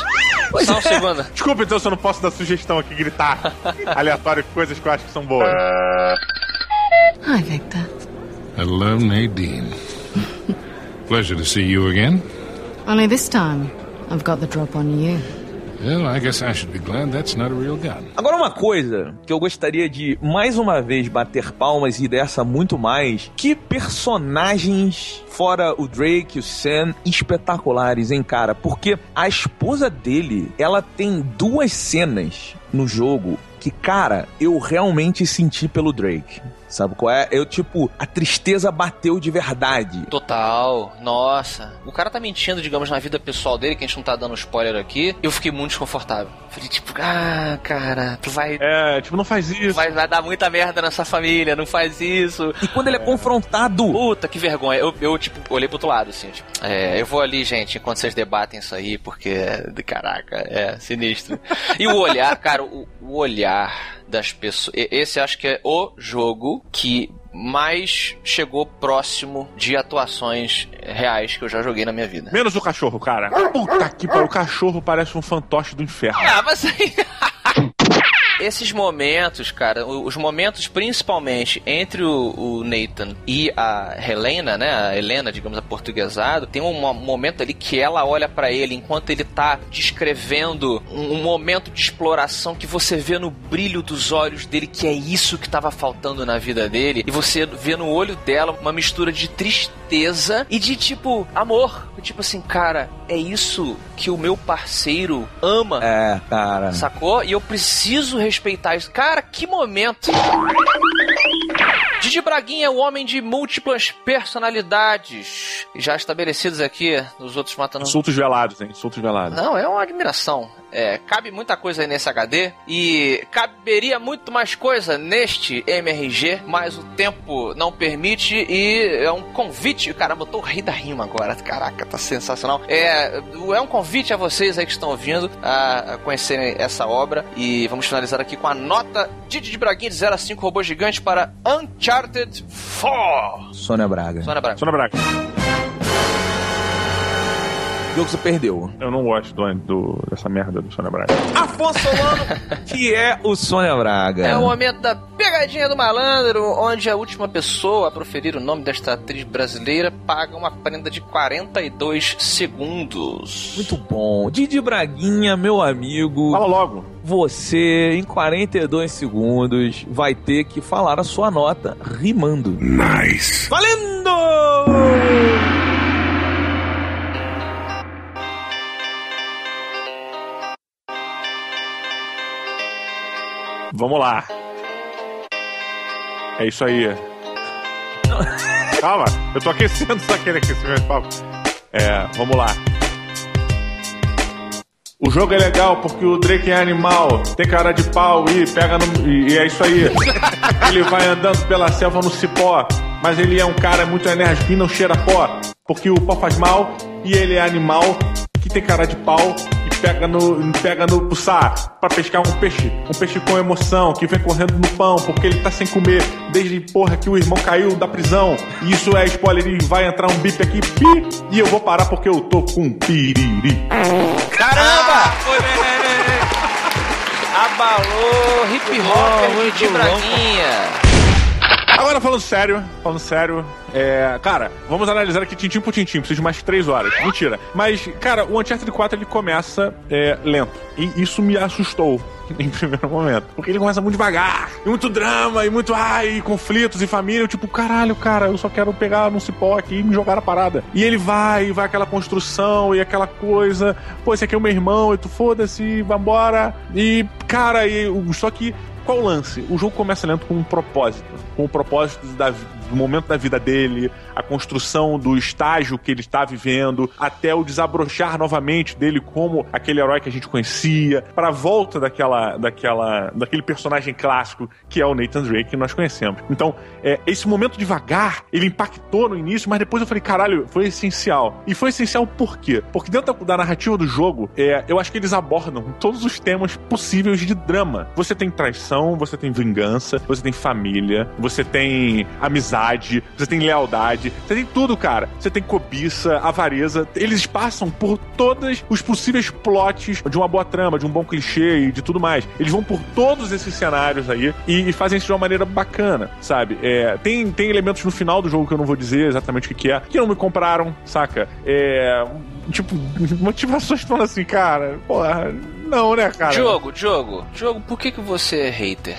Só um segundo. Desculpa, então, se eu não posso dar sugestão aqui, gritar aleatório coisas que eu acho que são boas. Hi, Victor. Hello, Nadine. Pleasure to see you again. Only this time, I've got the drop on you. Well, I guess I should be glad that's not a real gun. Agora uma coisa que eu gostaria de mais uma vez bater palmas e dessa muito mais, que personagens fora o Drake, o Sam, espetaculares, hein, cara? Porque a esposa dele, ela tem duas cenas no jogo que, cara, eu realmente senti pelo Drake. Sabe qual é? Eu, tipo, a tristeza bateu de verdade. Total, nossa. O cara tá mentindo, digamos, na vida pessoal dele, que a gente não tá dando spoiler aqui. Eu fiquei muito desconfortável. Falei, tipo, ah, cara, tu vai. É, tipo, não faz isso. Vai, vai dar muita merda nessa família, não faz isso. E quando ele é confrontado. Puta, que vergonha. Eu, eu tipo, olhei pro outro lado, assim, tipo, é, eu vou ali, gente, enquanto vocês debatem isso aí, porque, caraca, é sinistro. E o olhar, cara, o, o olhar das pessoas. e- Esse acho que é o jogo que mais chegou próximo de atuações reais que eu já joguei na minha vida. Menos o cachorro, cara. Puta que pariu. O cachorro parece um fantoche do inferno. Ah, mas aí. Esses momentos, cara, os momentos principalmente entre o, o Nathan e a Helena, né, a Helena, digamos, a portuguesado, tem um mo- momento ali que ela olha pra ele enquanto ele tá descrevendo um, um momento de exploração que você vê no brilho dos olhos dele que é isso que tava faltando na vida dele e você vê no olho dela uma mistura de tristeza e de tipo amor, tipo assim, cara, é isso que o meu parceiro ama. É, cara. Sacou? E eu preciso respeitar isso. Cara, que momento! Didi Braguinha é o homem de múltiplas personalidades, já estabelecidos aqui nos outros Matando... Insultos velados, hein? Insultos velados. Não, é uma admiração. É, cabe muita coisa aí nesse HD e caberia muito mais coisa neste MRG, mas o tempo não permite e é um convite. Caramba, eu tô rei da rima agora. Caraca, tá sensacional. É, é um convite a vocês aí que estão ouvindo a conhecerem essa obra e vamos finalizar aqui com a nota de Didi Braguinha de 0 a 5 robô gigante para Uncharted 4. Sônia Braga. Sônia Braga. Sônia Braga. O jogo você perdeu. Eu não gosto do, do- dessa merda do Sônia Braga. Afonso Solano, que é o Sônia Braga. É o momento da pegadinha do malandro, onde a última pessoa a proferir o nome desta atriz brasileira paga uma prenda de 42 segundos. Muito bom. Didi Braguinha, meu amigo. Fala logo. Você, em 42 segundos, vai ter que falar a sua nota rimando. Nice. Valendo! Vamos lá. É isso aí. Calma, eu tô aquecendo só aquele aquecimento. papo. É, vamos lá. O jogo é legal porque o Drake é animal, tem cara de pau e pega no. E, e é isso aí. Ele vai andando pela selva no cipó, mas ele é um cara muito enérgico e não cheira pó. Porque o pó faz mal e ele é animal que tem cara de pau pega no, pega no puçá pra pescar um peixe. Um peixe com emoção que vem correndo no pão porque ele tá sem comer desde porra que o irmão caiu da prisão. E isso é spoiler e vai entrar um bip aqui, pi, e eu vou parar porque eu tô com piriri. Caramba! Abalou hip hop de Braguinha. Agora falando sério, falando sério, é, cara, vamos analisar aqui tintim por tintim, preciso de mais três horas. Mentira. Mas, cara, o Uncharted 4 ele começa é, lento. E isso me assustou em primeiro momento. Porque ele começa muito devagar, e muito drama, e muito ai, e conflitos, e família. Eu, tipo, caralho, cara, eu só quero pegar num cipó aqui e me jogar na parada. E ele vai, e vai aquela construção, e aquela coisa. Pô, esse aqui é o meu irmão, e tu foda-se, vambora. E, cara, e, só que qual o lance? O jogo começa lento com um propósito. Com o propósito da, do momento da vida dele, a construção do estágio que ele está vivendo, até o desabrochar novamente dele como aquele herói que a gente conhecia, para a volta daquela, daquela, daquele personagem clássico que é o Nathan Drake que nós conhecemos. Então, é, esse momento devagar, ele impactou no início, mas depois eu falei, caralho, foi essencial. E foi essencial por quê? Porque dentro da, narrativa do jogo, é, eu acho que eles abordam todos os temas possíveis de drama. Você tem traição, você tem vingança, você tem família, você tem amizade, você tem lealdade, você tem tudo, cara. Você tem cobiça, avareza. Eles passam por todos os possíveis plots de uma boa trama, de um bom clichê e de tudo mais. Eles vão por todos esses cenários aí e, e fazem isso de uma maneira bacana, sabe? É, tem, tem elementos no final do jogo que eu não vou dizer exatamente o que, é, que não me compraram, saca? É. Tipo, motivações falando assim, cara, porra, não, né, cara? Diogo, Diogo, Diogo, por que, que você é hater?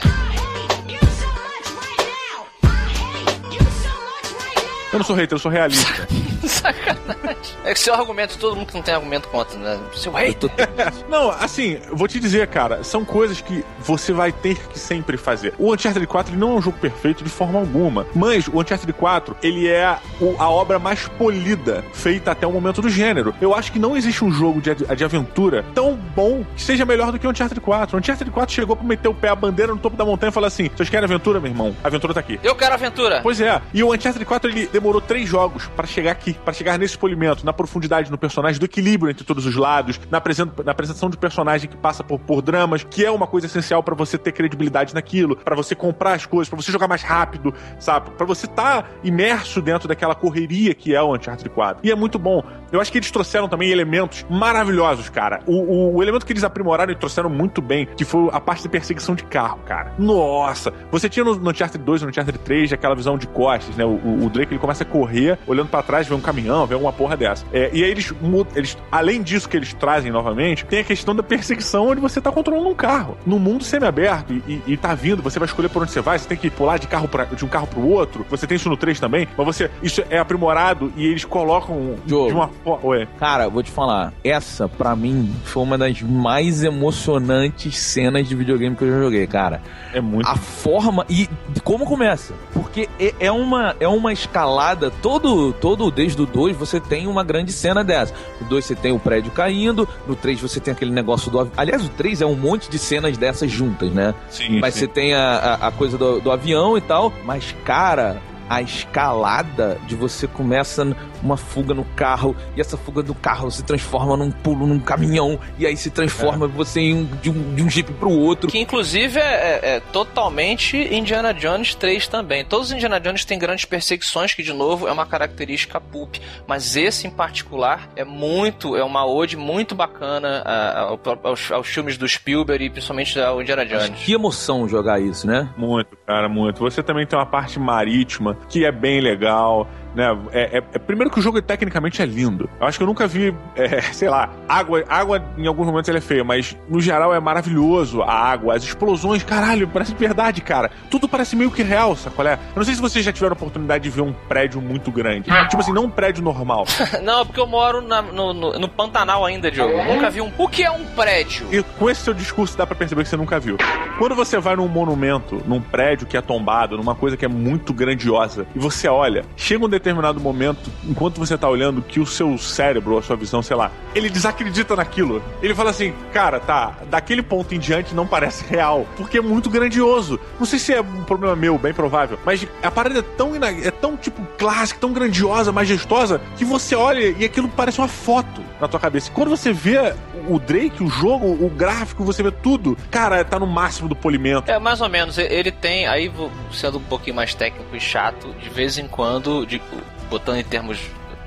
Eu não sou hater, eu sou realista. Sacanagem. É que seu argumento, todo mundo que não tem argumento contra, né? Seu hater. Não, assim, eu vou te dizer, cara, são coisas que você vai ter que sempre fazer. O Uncharted 4 ele não é um jogo perfeito de forma alguma, mas o Uncharted 4 ele é o- a obra mais polida feita até o momento do gênero. Eu acho que não existe um jogo de, de aventura tão bom que seja melhor do que o Uncharted 4. O Uncharted 4 chegou pra meter o pé a bandeira no topo da montanha e falar assim: vocês querem aventura, meu irmão? A aventura tá aqui. Eu quero aventura. Pois é, e o Uncharted 4 ele demorou três jogos pra chegar aqui, pra chegar nesse polimento, na profundidade no personagem, do equilíbrio entre todos os lados, na, apresen- na apresentação de personagem que passa por, por dramas, que é uma coisa essencial pra você ter credibilidade naquilo, pra você comprar as coisas, pra você jogar mais rápido, sabe? Pra você estar imerso dentro daquela correria que é o Uncharted 4. E é muito bom. Eu acho que eles trouxeram também elementos maravilhosos, cara. O, o- o elemento que eles aprimoraram e trouxeram muito bem, que foi a parte de perseguição de carro, cara. Nossa! Você tinha no, no Uncharted 2 no Uncharted 3 aquela visão de costas, né? O, o- o Drake ele começa a correr, olhando pra trás, vê um um caminhão, vem alguma porra dessa. É, e aí eles, eles, além disso que eles trazem novamente, tem a questão da perseguição onde você tá controlando um carro. No mundo semi-aberto e, e, e tá vindo, você vai escolher por onde você vai, você tem que pular de, carro pra, de um carro pro outro. Você tem isso no 3 também, mas você. Isso é aprimorado e eles colocam Jogo. de uma forma. Cara, vou te falar, essa pra mim foi uma das mais emocionantes cenas de videogame que eu já joguei, cara. É muito. A forma e como começa? Porque é, é uma é uma escalada todo todo desde o 2 você tem uma grande cena dessa. No 2 você tem o prédio caindo, no 3 você tem aquele negócio do Aliás, o 3 é um monte de cenas dessas juntas, né? Sim, Mas sim. você tem a, a, a coisa do, do avião e tal. Mas, cara, a escalada de você começa uma fuga no carro e essa fuga do carro se transforma num pulo num caminhão e aí se transforma você em um- de, um, de um jeep pro outro. Que inclusive é, é- é totalmente Indiana Jones 3 também. Todos os Indiana Jones têm grandes perseguições, que de novo é uma característica pulp. Mas esse em particular é muito, é uma ode muito bacana a- ao- aos, aos filmes do Spielberg e principalmente ao Indiana Jones. Que emoção jogar isso, né? Muito, cara, muito. Você também tem uma parte marítima que é bem legal. Né? É, é- é- primeiro que o jogo tecnicamente é lindo. Eu acho que eu nunca vi, é, sei lá, água, água em alguns momentos ela é feia, mas no geral é maravilhoso a água, as explosões, caralho, parece de verdade, cara. Tudo parece meio que real, sacolé? Eu não sei se vocês já tiveram a oportunidade de ver um prédio muito grande. Tipo assim, não um prédio normal. Não, porque eu moro na- no, no- no Pantanal ainda, Diogo. Nunca vi um. O que é um prédio? E com esse seu discurso dá pra perceber que você nunca viu. Quando você vai num monumento, num prédio que é tombado, numa coisa que é muito grandiosa, e você olha, chega um determinado momento, enquanto você tá olhando, que o seu cérebro, a sua visão, sei lá, ele desacredita naquilo. Ele fala assim, cara, tá, daquele ponto em diante não parece real, porque é muito grandioso. Não sei se é um problema meu, bem provável, mas a parada é tão, é tão tipo clássica, tão grandiosa, majestosa, que você olha e aquilo parece uma foto na tua cabeça. Quando você vê o Drake, o jogo, o gráfico, você vê tudo, cara, tá no máximo do polimento. É, mais ou menos. Ele tem, aí sendo um pouquinho mais técnico e chato, de vez em quando, de- botando em termos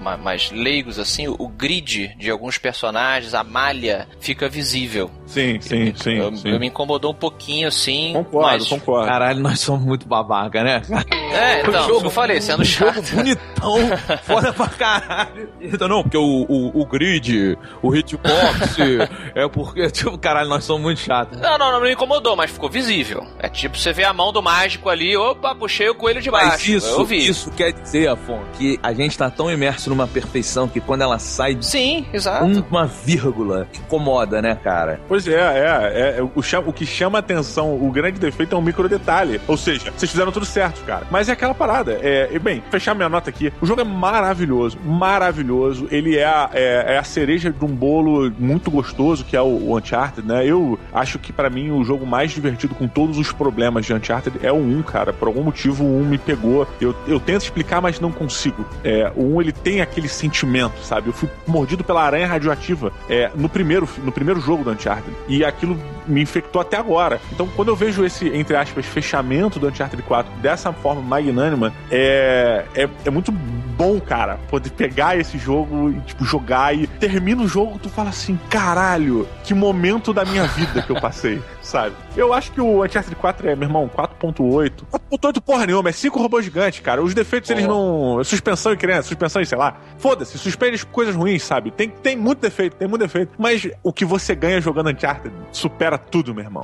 mais leigos assim, o grid de alguns personagens, a malha, fica visível. Sim, sim, sim. eu, sim. eu me incomodou um pouquinho assim. Concordo, mas... concordo. Caralho, nós somos muito babaca, né? É, então, O jogo- eu falei, sendo um chato. jogo bonitão, foda pra caralho. Então, não, porque o, o, o grid, o hitbox, é porque, tipo, caralho, nós somos muito chatos. Não, não, não me incomodou, mas ficou visível. É tipo, você vê a mão do mágico ali, opa, puxei o coelho de baixo. Mas isso, eu vi. isso quer dizer, Afonso, que a gente tá tão imerso numa perfeição que quando ela sai de Sim, exato. uma vírgula, incomoda, né, cara? Pois é, é, é, o, chama- o que chama atenção, o grande defeito é um micro detalhe. Ou seja, vocês fizeram tudo certo, cara. Mas é aquela parada. É, e bem, fechar minha nota aqui. O jogo é maravilhoso, maravilhoso. Ele é a, é, é a cereja de um bolo muito gostoso, que é o, o Uncharted, né? Eu acho que pra mim o jogo mais divertido com todos os problemas de Uncharted é o 1, cara. Por algum motivo o 1 me pegou. Eu, eu tento explicar, mas não consigo. É, o 1 ele tem aquele sentimento, sabe? Eu fui mordido pela aranha radioativa é, no, primeiro, no primeiro jogo do Uncharted. E aquilo me infectou até agora. Então, quando eu vejo esse, entre aspas, fechamento do Uncharted 4 dessa forma magnânima, é, é, é muito bom, cara, poder pegar esse jogo e, tipo, jogar e termina o jogo, tu fala assim, caralho, que momento da minha vida que eu passei, sabe? Eu acho que o Uncharted 4 é, meu irmão, 4.8. 4.8 porra nenhuma, é 5 robôs gigantes, cara. Os defeitos, eles não... Suspensão e criança, suspensão e sei lá. Foda-se, suspende as coisas ruins, sabe? Tem, tem muito defeito, tem muito defeito. Mas o que você ganha jogando Uncharted supera tudo, meu irmão.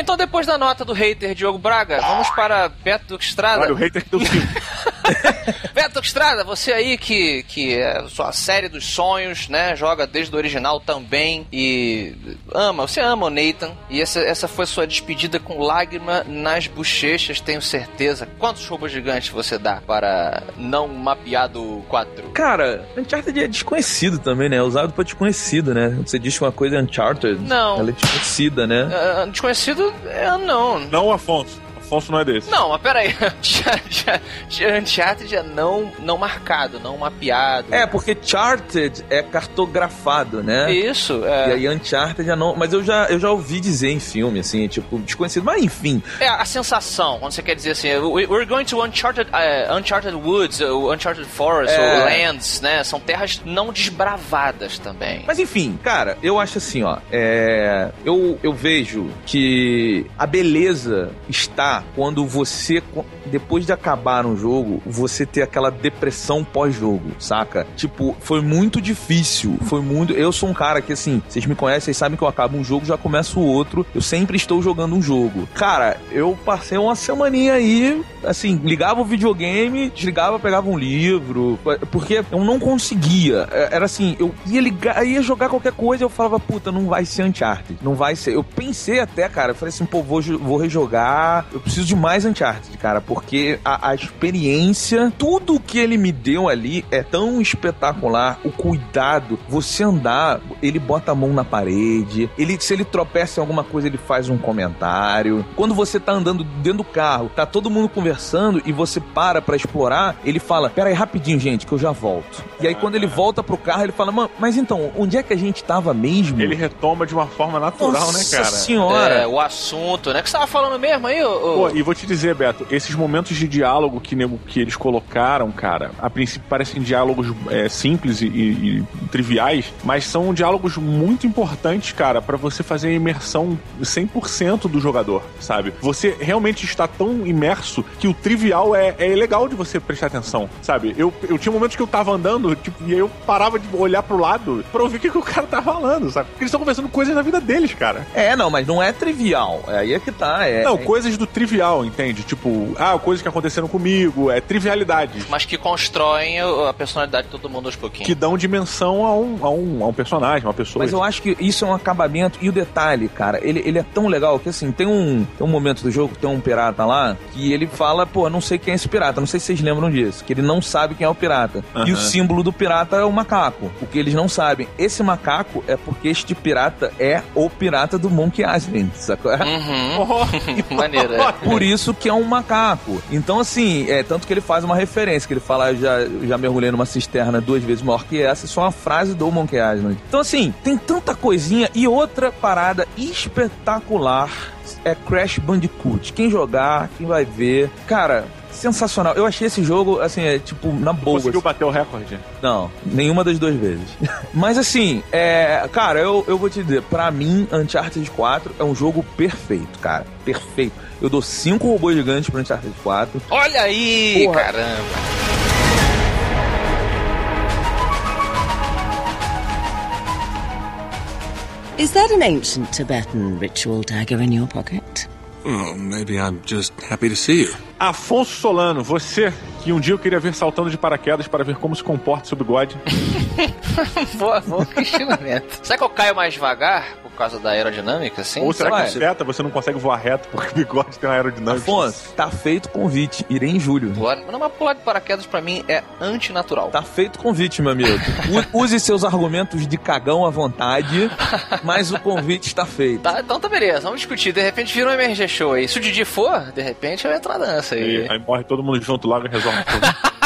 Então, depois da nota do hater Diogo Braga, vamos para Beto Estrada. Olha, o hater deu 5. Beto Estrada, você aí que, que é sua série dos sonhos, né? Joga desde o original também e ama, você ama o Nathan. E essa, essa foi sua despedida com lágrima nas bochechas, tenho certeza. Quantos robôs gigantes você dá para não mapeado 4? Cara, Uncharted é desconhecido também, né? É usado pra desconhecido, né? Você diz que uma coisa é Uncharted, Não. ela é desconhecida, né? Ah, desconhecido? É, não. Não o Afonso. Afonso não é desse. Não, mas peraí. Já- já- já- Uncharted é não, não marcado, não mapeado. É, porque Charted é cartografado, né? Isso, E é. aí Uncharted já não. Mas eu já, eu já ouvi dizer em filme, assim, tipo, desconhecido. Mas enfim. É a sensação, quando você quer dizer assim, "We- we're going to uncharted, eh, uncharted woods, ou uncharted forest, É. ou lands, né? São terras não desbravadas também. Mas enfim, cara, eu acho assim, ó. É, eu, eu vejo que a beleza está quando você, depois de acabar um jogo, você ter aquela depressão pós-jogo, saca? Tipo, foi muito difícil. Foi muito. Eu sou um cara que, assim, vocês me conhecem, vocês sabem que eu acabo um jogo, já começo o outro. Eu sempre estou jogando um jogo. Cara, eu passei uma semaninha aí, assim, ligava o videogame, desligava, pegava um livro, porque eu não conseguia. É, era assim, eu ia ligar, ia jogar qualquer coisa, eu falava, puta, não vai ser Uncharted, não vai ser. Eu pensei até, cara, eu falei assim, pô, vou, vou rejogar, eu preciso de mais Uncharted, cara, porque a, a experiência, tudo que ele me deu ali é tão espetacular, o cuidado, você andar, ele bota a mão na parede, ele, se ele tropeça em alguma coisa, ele faz um comentário. Quando você tá andando dentro do carro, tá todo mundo conversando e você para pra explorar, ele fala, pera aí rapidinho, gente, que eu já volto. E aí quando ele volta pro carro, ele fala, mano, mas então, onde é que a gente tava mesmo? Ele retoma de uma forma natural, Nossa né, cara? senhora! É, o assunto, né? Que você tava falando mesmo aí, ô, ô- Pô, e vou te dizer, Beto, esses momentos de diálogo que, que eles colocaram, cara, a princípio parecem diálogos é, simples e, e- e triviais, mas são diálogos muito importantes, cara, pra você fazer a imersão 100% do jogador, sabe? Você realmente está tão imerso que o trivial é, é legal de você prestar atenção, sabe? Eu, eu tinha momentos que eu tava andando, tipo, e aí eu parava de olhar pro lado pra ouvir o que, que o cara tá falando, sabe? Porque eles estão conversando coisas da vida deles, cara. É, não, mas não é trivial. É aí é que tá. É, Não, é- coisas do trivial, entende? Tipo, ah, coisas que aconteceram comigo, é trivialidades. Mas que constroem a personalidade de todo mundo aos pouquinhos. Que dão dimensão a um, a um, a um personagem, uma pessoa. Mas eu acho que isso é um acabamento. E o detalhe, cara, ele, ele é tão legal que assim, tem um, tem um momento do jogo, tem um pirata lá, que ele fala, pô, não sei quem é esse pirata, não sei se vocês lembram disso, que ele não sabe quem é o pirata. E o símbolo do pirata é o macaco. O que eles não sabem. Esse macaco é porque este pirata é o pirata do Monkey Island, sacou? Uhum. Maneiro, é. Por isso que é um macaco. Então, assim, é tanto que ele faz uma referência, que ele fala, já, já mergulhei numa cisterna duas vezes maior que essa, isso é uma frase do Monkey Island. Então, assim, tem tanta coisinha e outra parada espetacular é Crash Bandicoot. Quem jogar, quem vai ver. Cara, sensacional. Eu achei esse jogo, assim, é tipo, na boa. Conseguiu bater o recorde? Não, nenhuma das duas vezes. Mas assim, é. Cara, eu, eu vou te dizer, pra mim, Uncharted 4 é um jogo perfeito, cara. Perfeito. Eu dou cinco robôs gigantes pro Uncharted 4. Olha aí, Porra. caramba. Is that an ancient Tibetan ritual dagger in your pocket? Well, maybe I'm just happy to see you. Afonso Solano, você que um dia eu queria ver saltando de paraquedas para ver como se comporta seu bigode. boa, bom questionamento. Será que eu caio mais devagar causa da aerodinâmica, assim? Ou será que seta você não consegue voar reto porque o bigode tem uma aerodinâmica? Afonso, tá feito o convite. Irei em julho. Não, mas pular de paraquedas pra mim é antinatural. Tá feito o convite, meu amigo. Use seus argumentos de cagão à vontade, mas o convite está feito. Tá, então tá beleza, vamos discutir. De repente vira um MRG show aí. Se o Didi for, de repente eu entro na dança aí. E aí morre todo mundo junto logo e resolve tudo.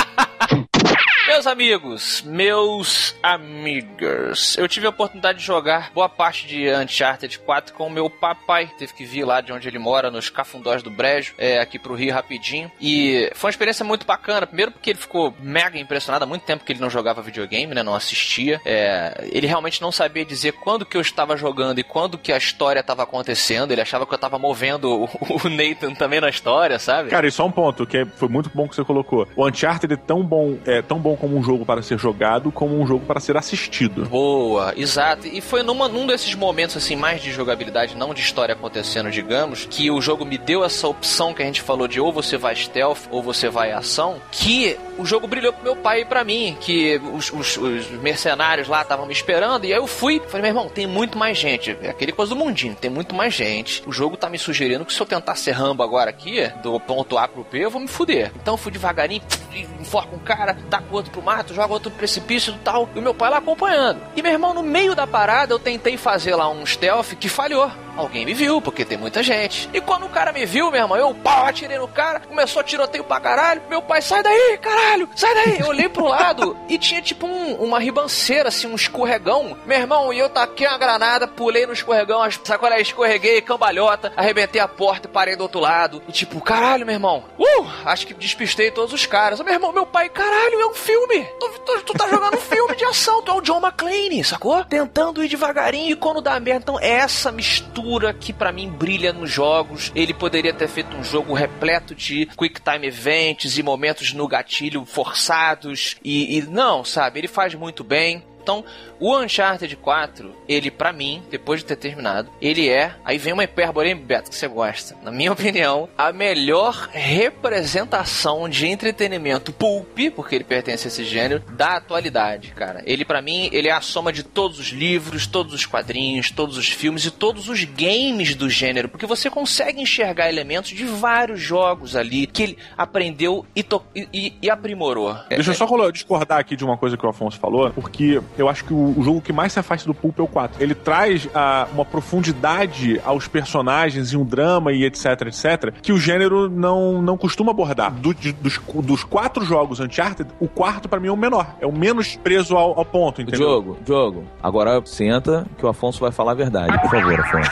Meus amigos, meus amigos, eu tive a oportunidade de jogar boa parte de Uncharted 4 com o meu papai. Teve que vir lá de onde ele mora, nos Cafundós do Brejo, é, aqui pro Rio rapidinho. E foi uma experiência muito bacana. Primeiro porque ele ficou mega impressionado. Há muito tempo que ele não jogava videogame, né? Não assistia. É, ele realmente não sabia dizer quando que eu estava jogando e quando que a história estava acontecendo. Ele achava que eu estava movendo o, o Nathan também na história, sabe? Cara, e só um ponto que é- foi muito bom que você colocou. O Uncharted é tão bom, é tão bom como um jogo para ser jogado, como um jogo para ser assistido. Boa, exato. E foi numa, num desses momentos assim mais de jogabilidade, não de história acontecendo, digamos, que o jogo me deu essa opção que a gente falou de ou você vai stealth ou você vai ação, que o jogo brilhou pro meu pai e pra mim, que os, os- os mercenários lá estavam me esperando, e aí eu fui, falei, meu irmão, tem muito mais gente, é aquele coisa do mundinho, tem muito mais gente. O jogo tá me sugerindo que se eu tentar ser rambo agora aqui, do ponto A pro B, eu vou me fuder. Então eu fui devagarinho, enforca um cara, taca o outro pro mato, joga outro precipício e tal, e o meu pai lá acompanhando. E meu irmão, no meio da parada, eu tentei fazer lá um stealth que falhou. Alguém me viu, porque tem muita gente. E quando o cara me viu, meu irmão, eu pau, atirei no cara, começou tiroteio pra caralho. Meu pai, sai daí, caralho, sai daí. Eu olhei pro lado e tinha tipo um- uma ribanceira, assim, um escorregão. Meu irmão, e eu taquei uma granada, pulei no escorregão, qual é? Escorreguei, cambalhota, arrebentei a porta e parei do outro lado. E tipo, caralho, meu irmão, uh, acho que despistei todos os caras. Meu irmão, meu pai, caralho, é um filme. Tu, tu- tu tá jogando um filme de ação, tu é o John McClane, sacou? Tentando ir devagarinho e quando dá merda. Então, essa mistura que para mim brilha nos jogos. Ele poderia ter feito um jogo repleto de quick time events e momentos no gatilho forçados e, e não, sabe? Ele faz muito bem. Então, o Uncharted 4, ele para mim, depois de ter terminado, ele é, aí vem uma hipérbole, Beto, que você gosta. Na minha opinião, a melhor representação de entretenimento pulp, porque ele pertence a esse gênero, da atualidade, cara. Ele para mim, ele é a soma de todos os livros, todos os quadrinhos, todos os filmes e todos os games do gênero, porque você consegue enxergar elementos de vários jogos ali que ele aprendeu e, e, e aprimorou. Deixa eu só discordar aqui de uma coisa que o Afonso falou, porque eu acho que o, o, jogo que mais se afasta do Pulp é o 4. Ele traz uh, uma profundidade aos personagens e um drama e etc, etc, que o gênero não, não costuma abordar. Do, de, dos, dos quatro jogos Uncharted, o quarto para mim é o menor. É o menos preso ao, ao ponto, entendeu? Jogo, jogo. Agora senta que o Afonso vai falar a verdade. Por favor, Afonso.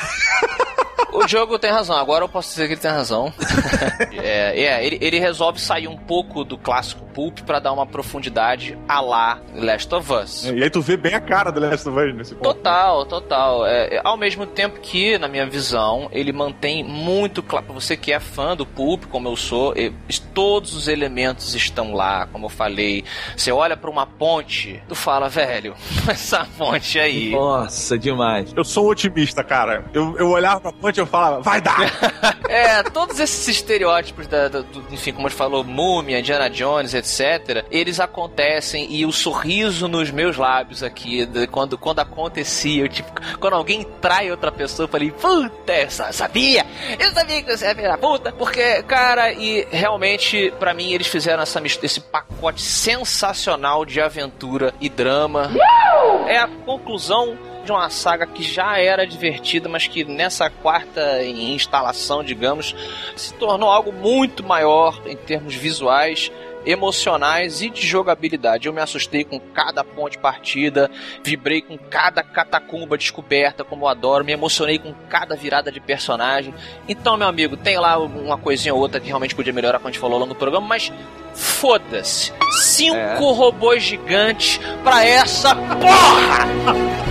O jogo tem razão, agora eu posso dizer que ele tem razão. é, é ele, ele, resolve sair um pouco do clássico Pulp para dar uma profundidade a lá Last of Us. É, e aí tu vê bem a cara do Last of Us nesse ponto. Total, total. É, é ao mesmo tempo que, na minha visão, ele mantém muito claro. Pra você que é fã do Pulp, como eu sou, todos os elementos estão lá, como eu falei. Você olha para uma ponte, tu fala, velho, essa ponte aí. Nossa, demais. Eu sou um otimista, cara. Eu, eu olhava pra ponte eu falava, vai dar! é, todos esses estereótipos, da, da, do, enfim, como a gente falou, múmia, Indiana Jones, etc., eles acontecem e o sorriso nos meus lábios aqui, de, quando, quando acontecia, eu, tipo, quando alguém trai outra pessoa, eu falei, puta, eu sabia! Eu sabia que você ia virar puta! Porque, cara, e realmente, para mim, eles fizeram essa, esse pacote sensacional de aventura e drama. É a conclusão de uma saga que já era divertida, mas que nessa quarta instalação, digamos, se tornou algo muito maior em termos visuais emocionais e de jogabilidade. Eu me assustei com cada ponte partida, vibrei com cada catacumba descoberta, como eu adoro, me emocionei com cada virada de personagem. Então, meu amigo, tem lá uma coisinha ou outra que realmente podia melhorar quando a gente falou lá no programa, mas foda-se. Cinco é. robôs gigantes pra essa porra!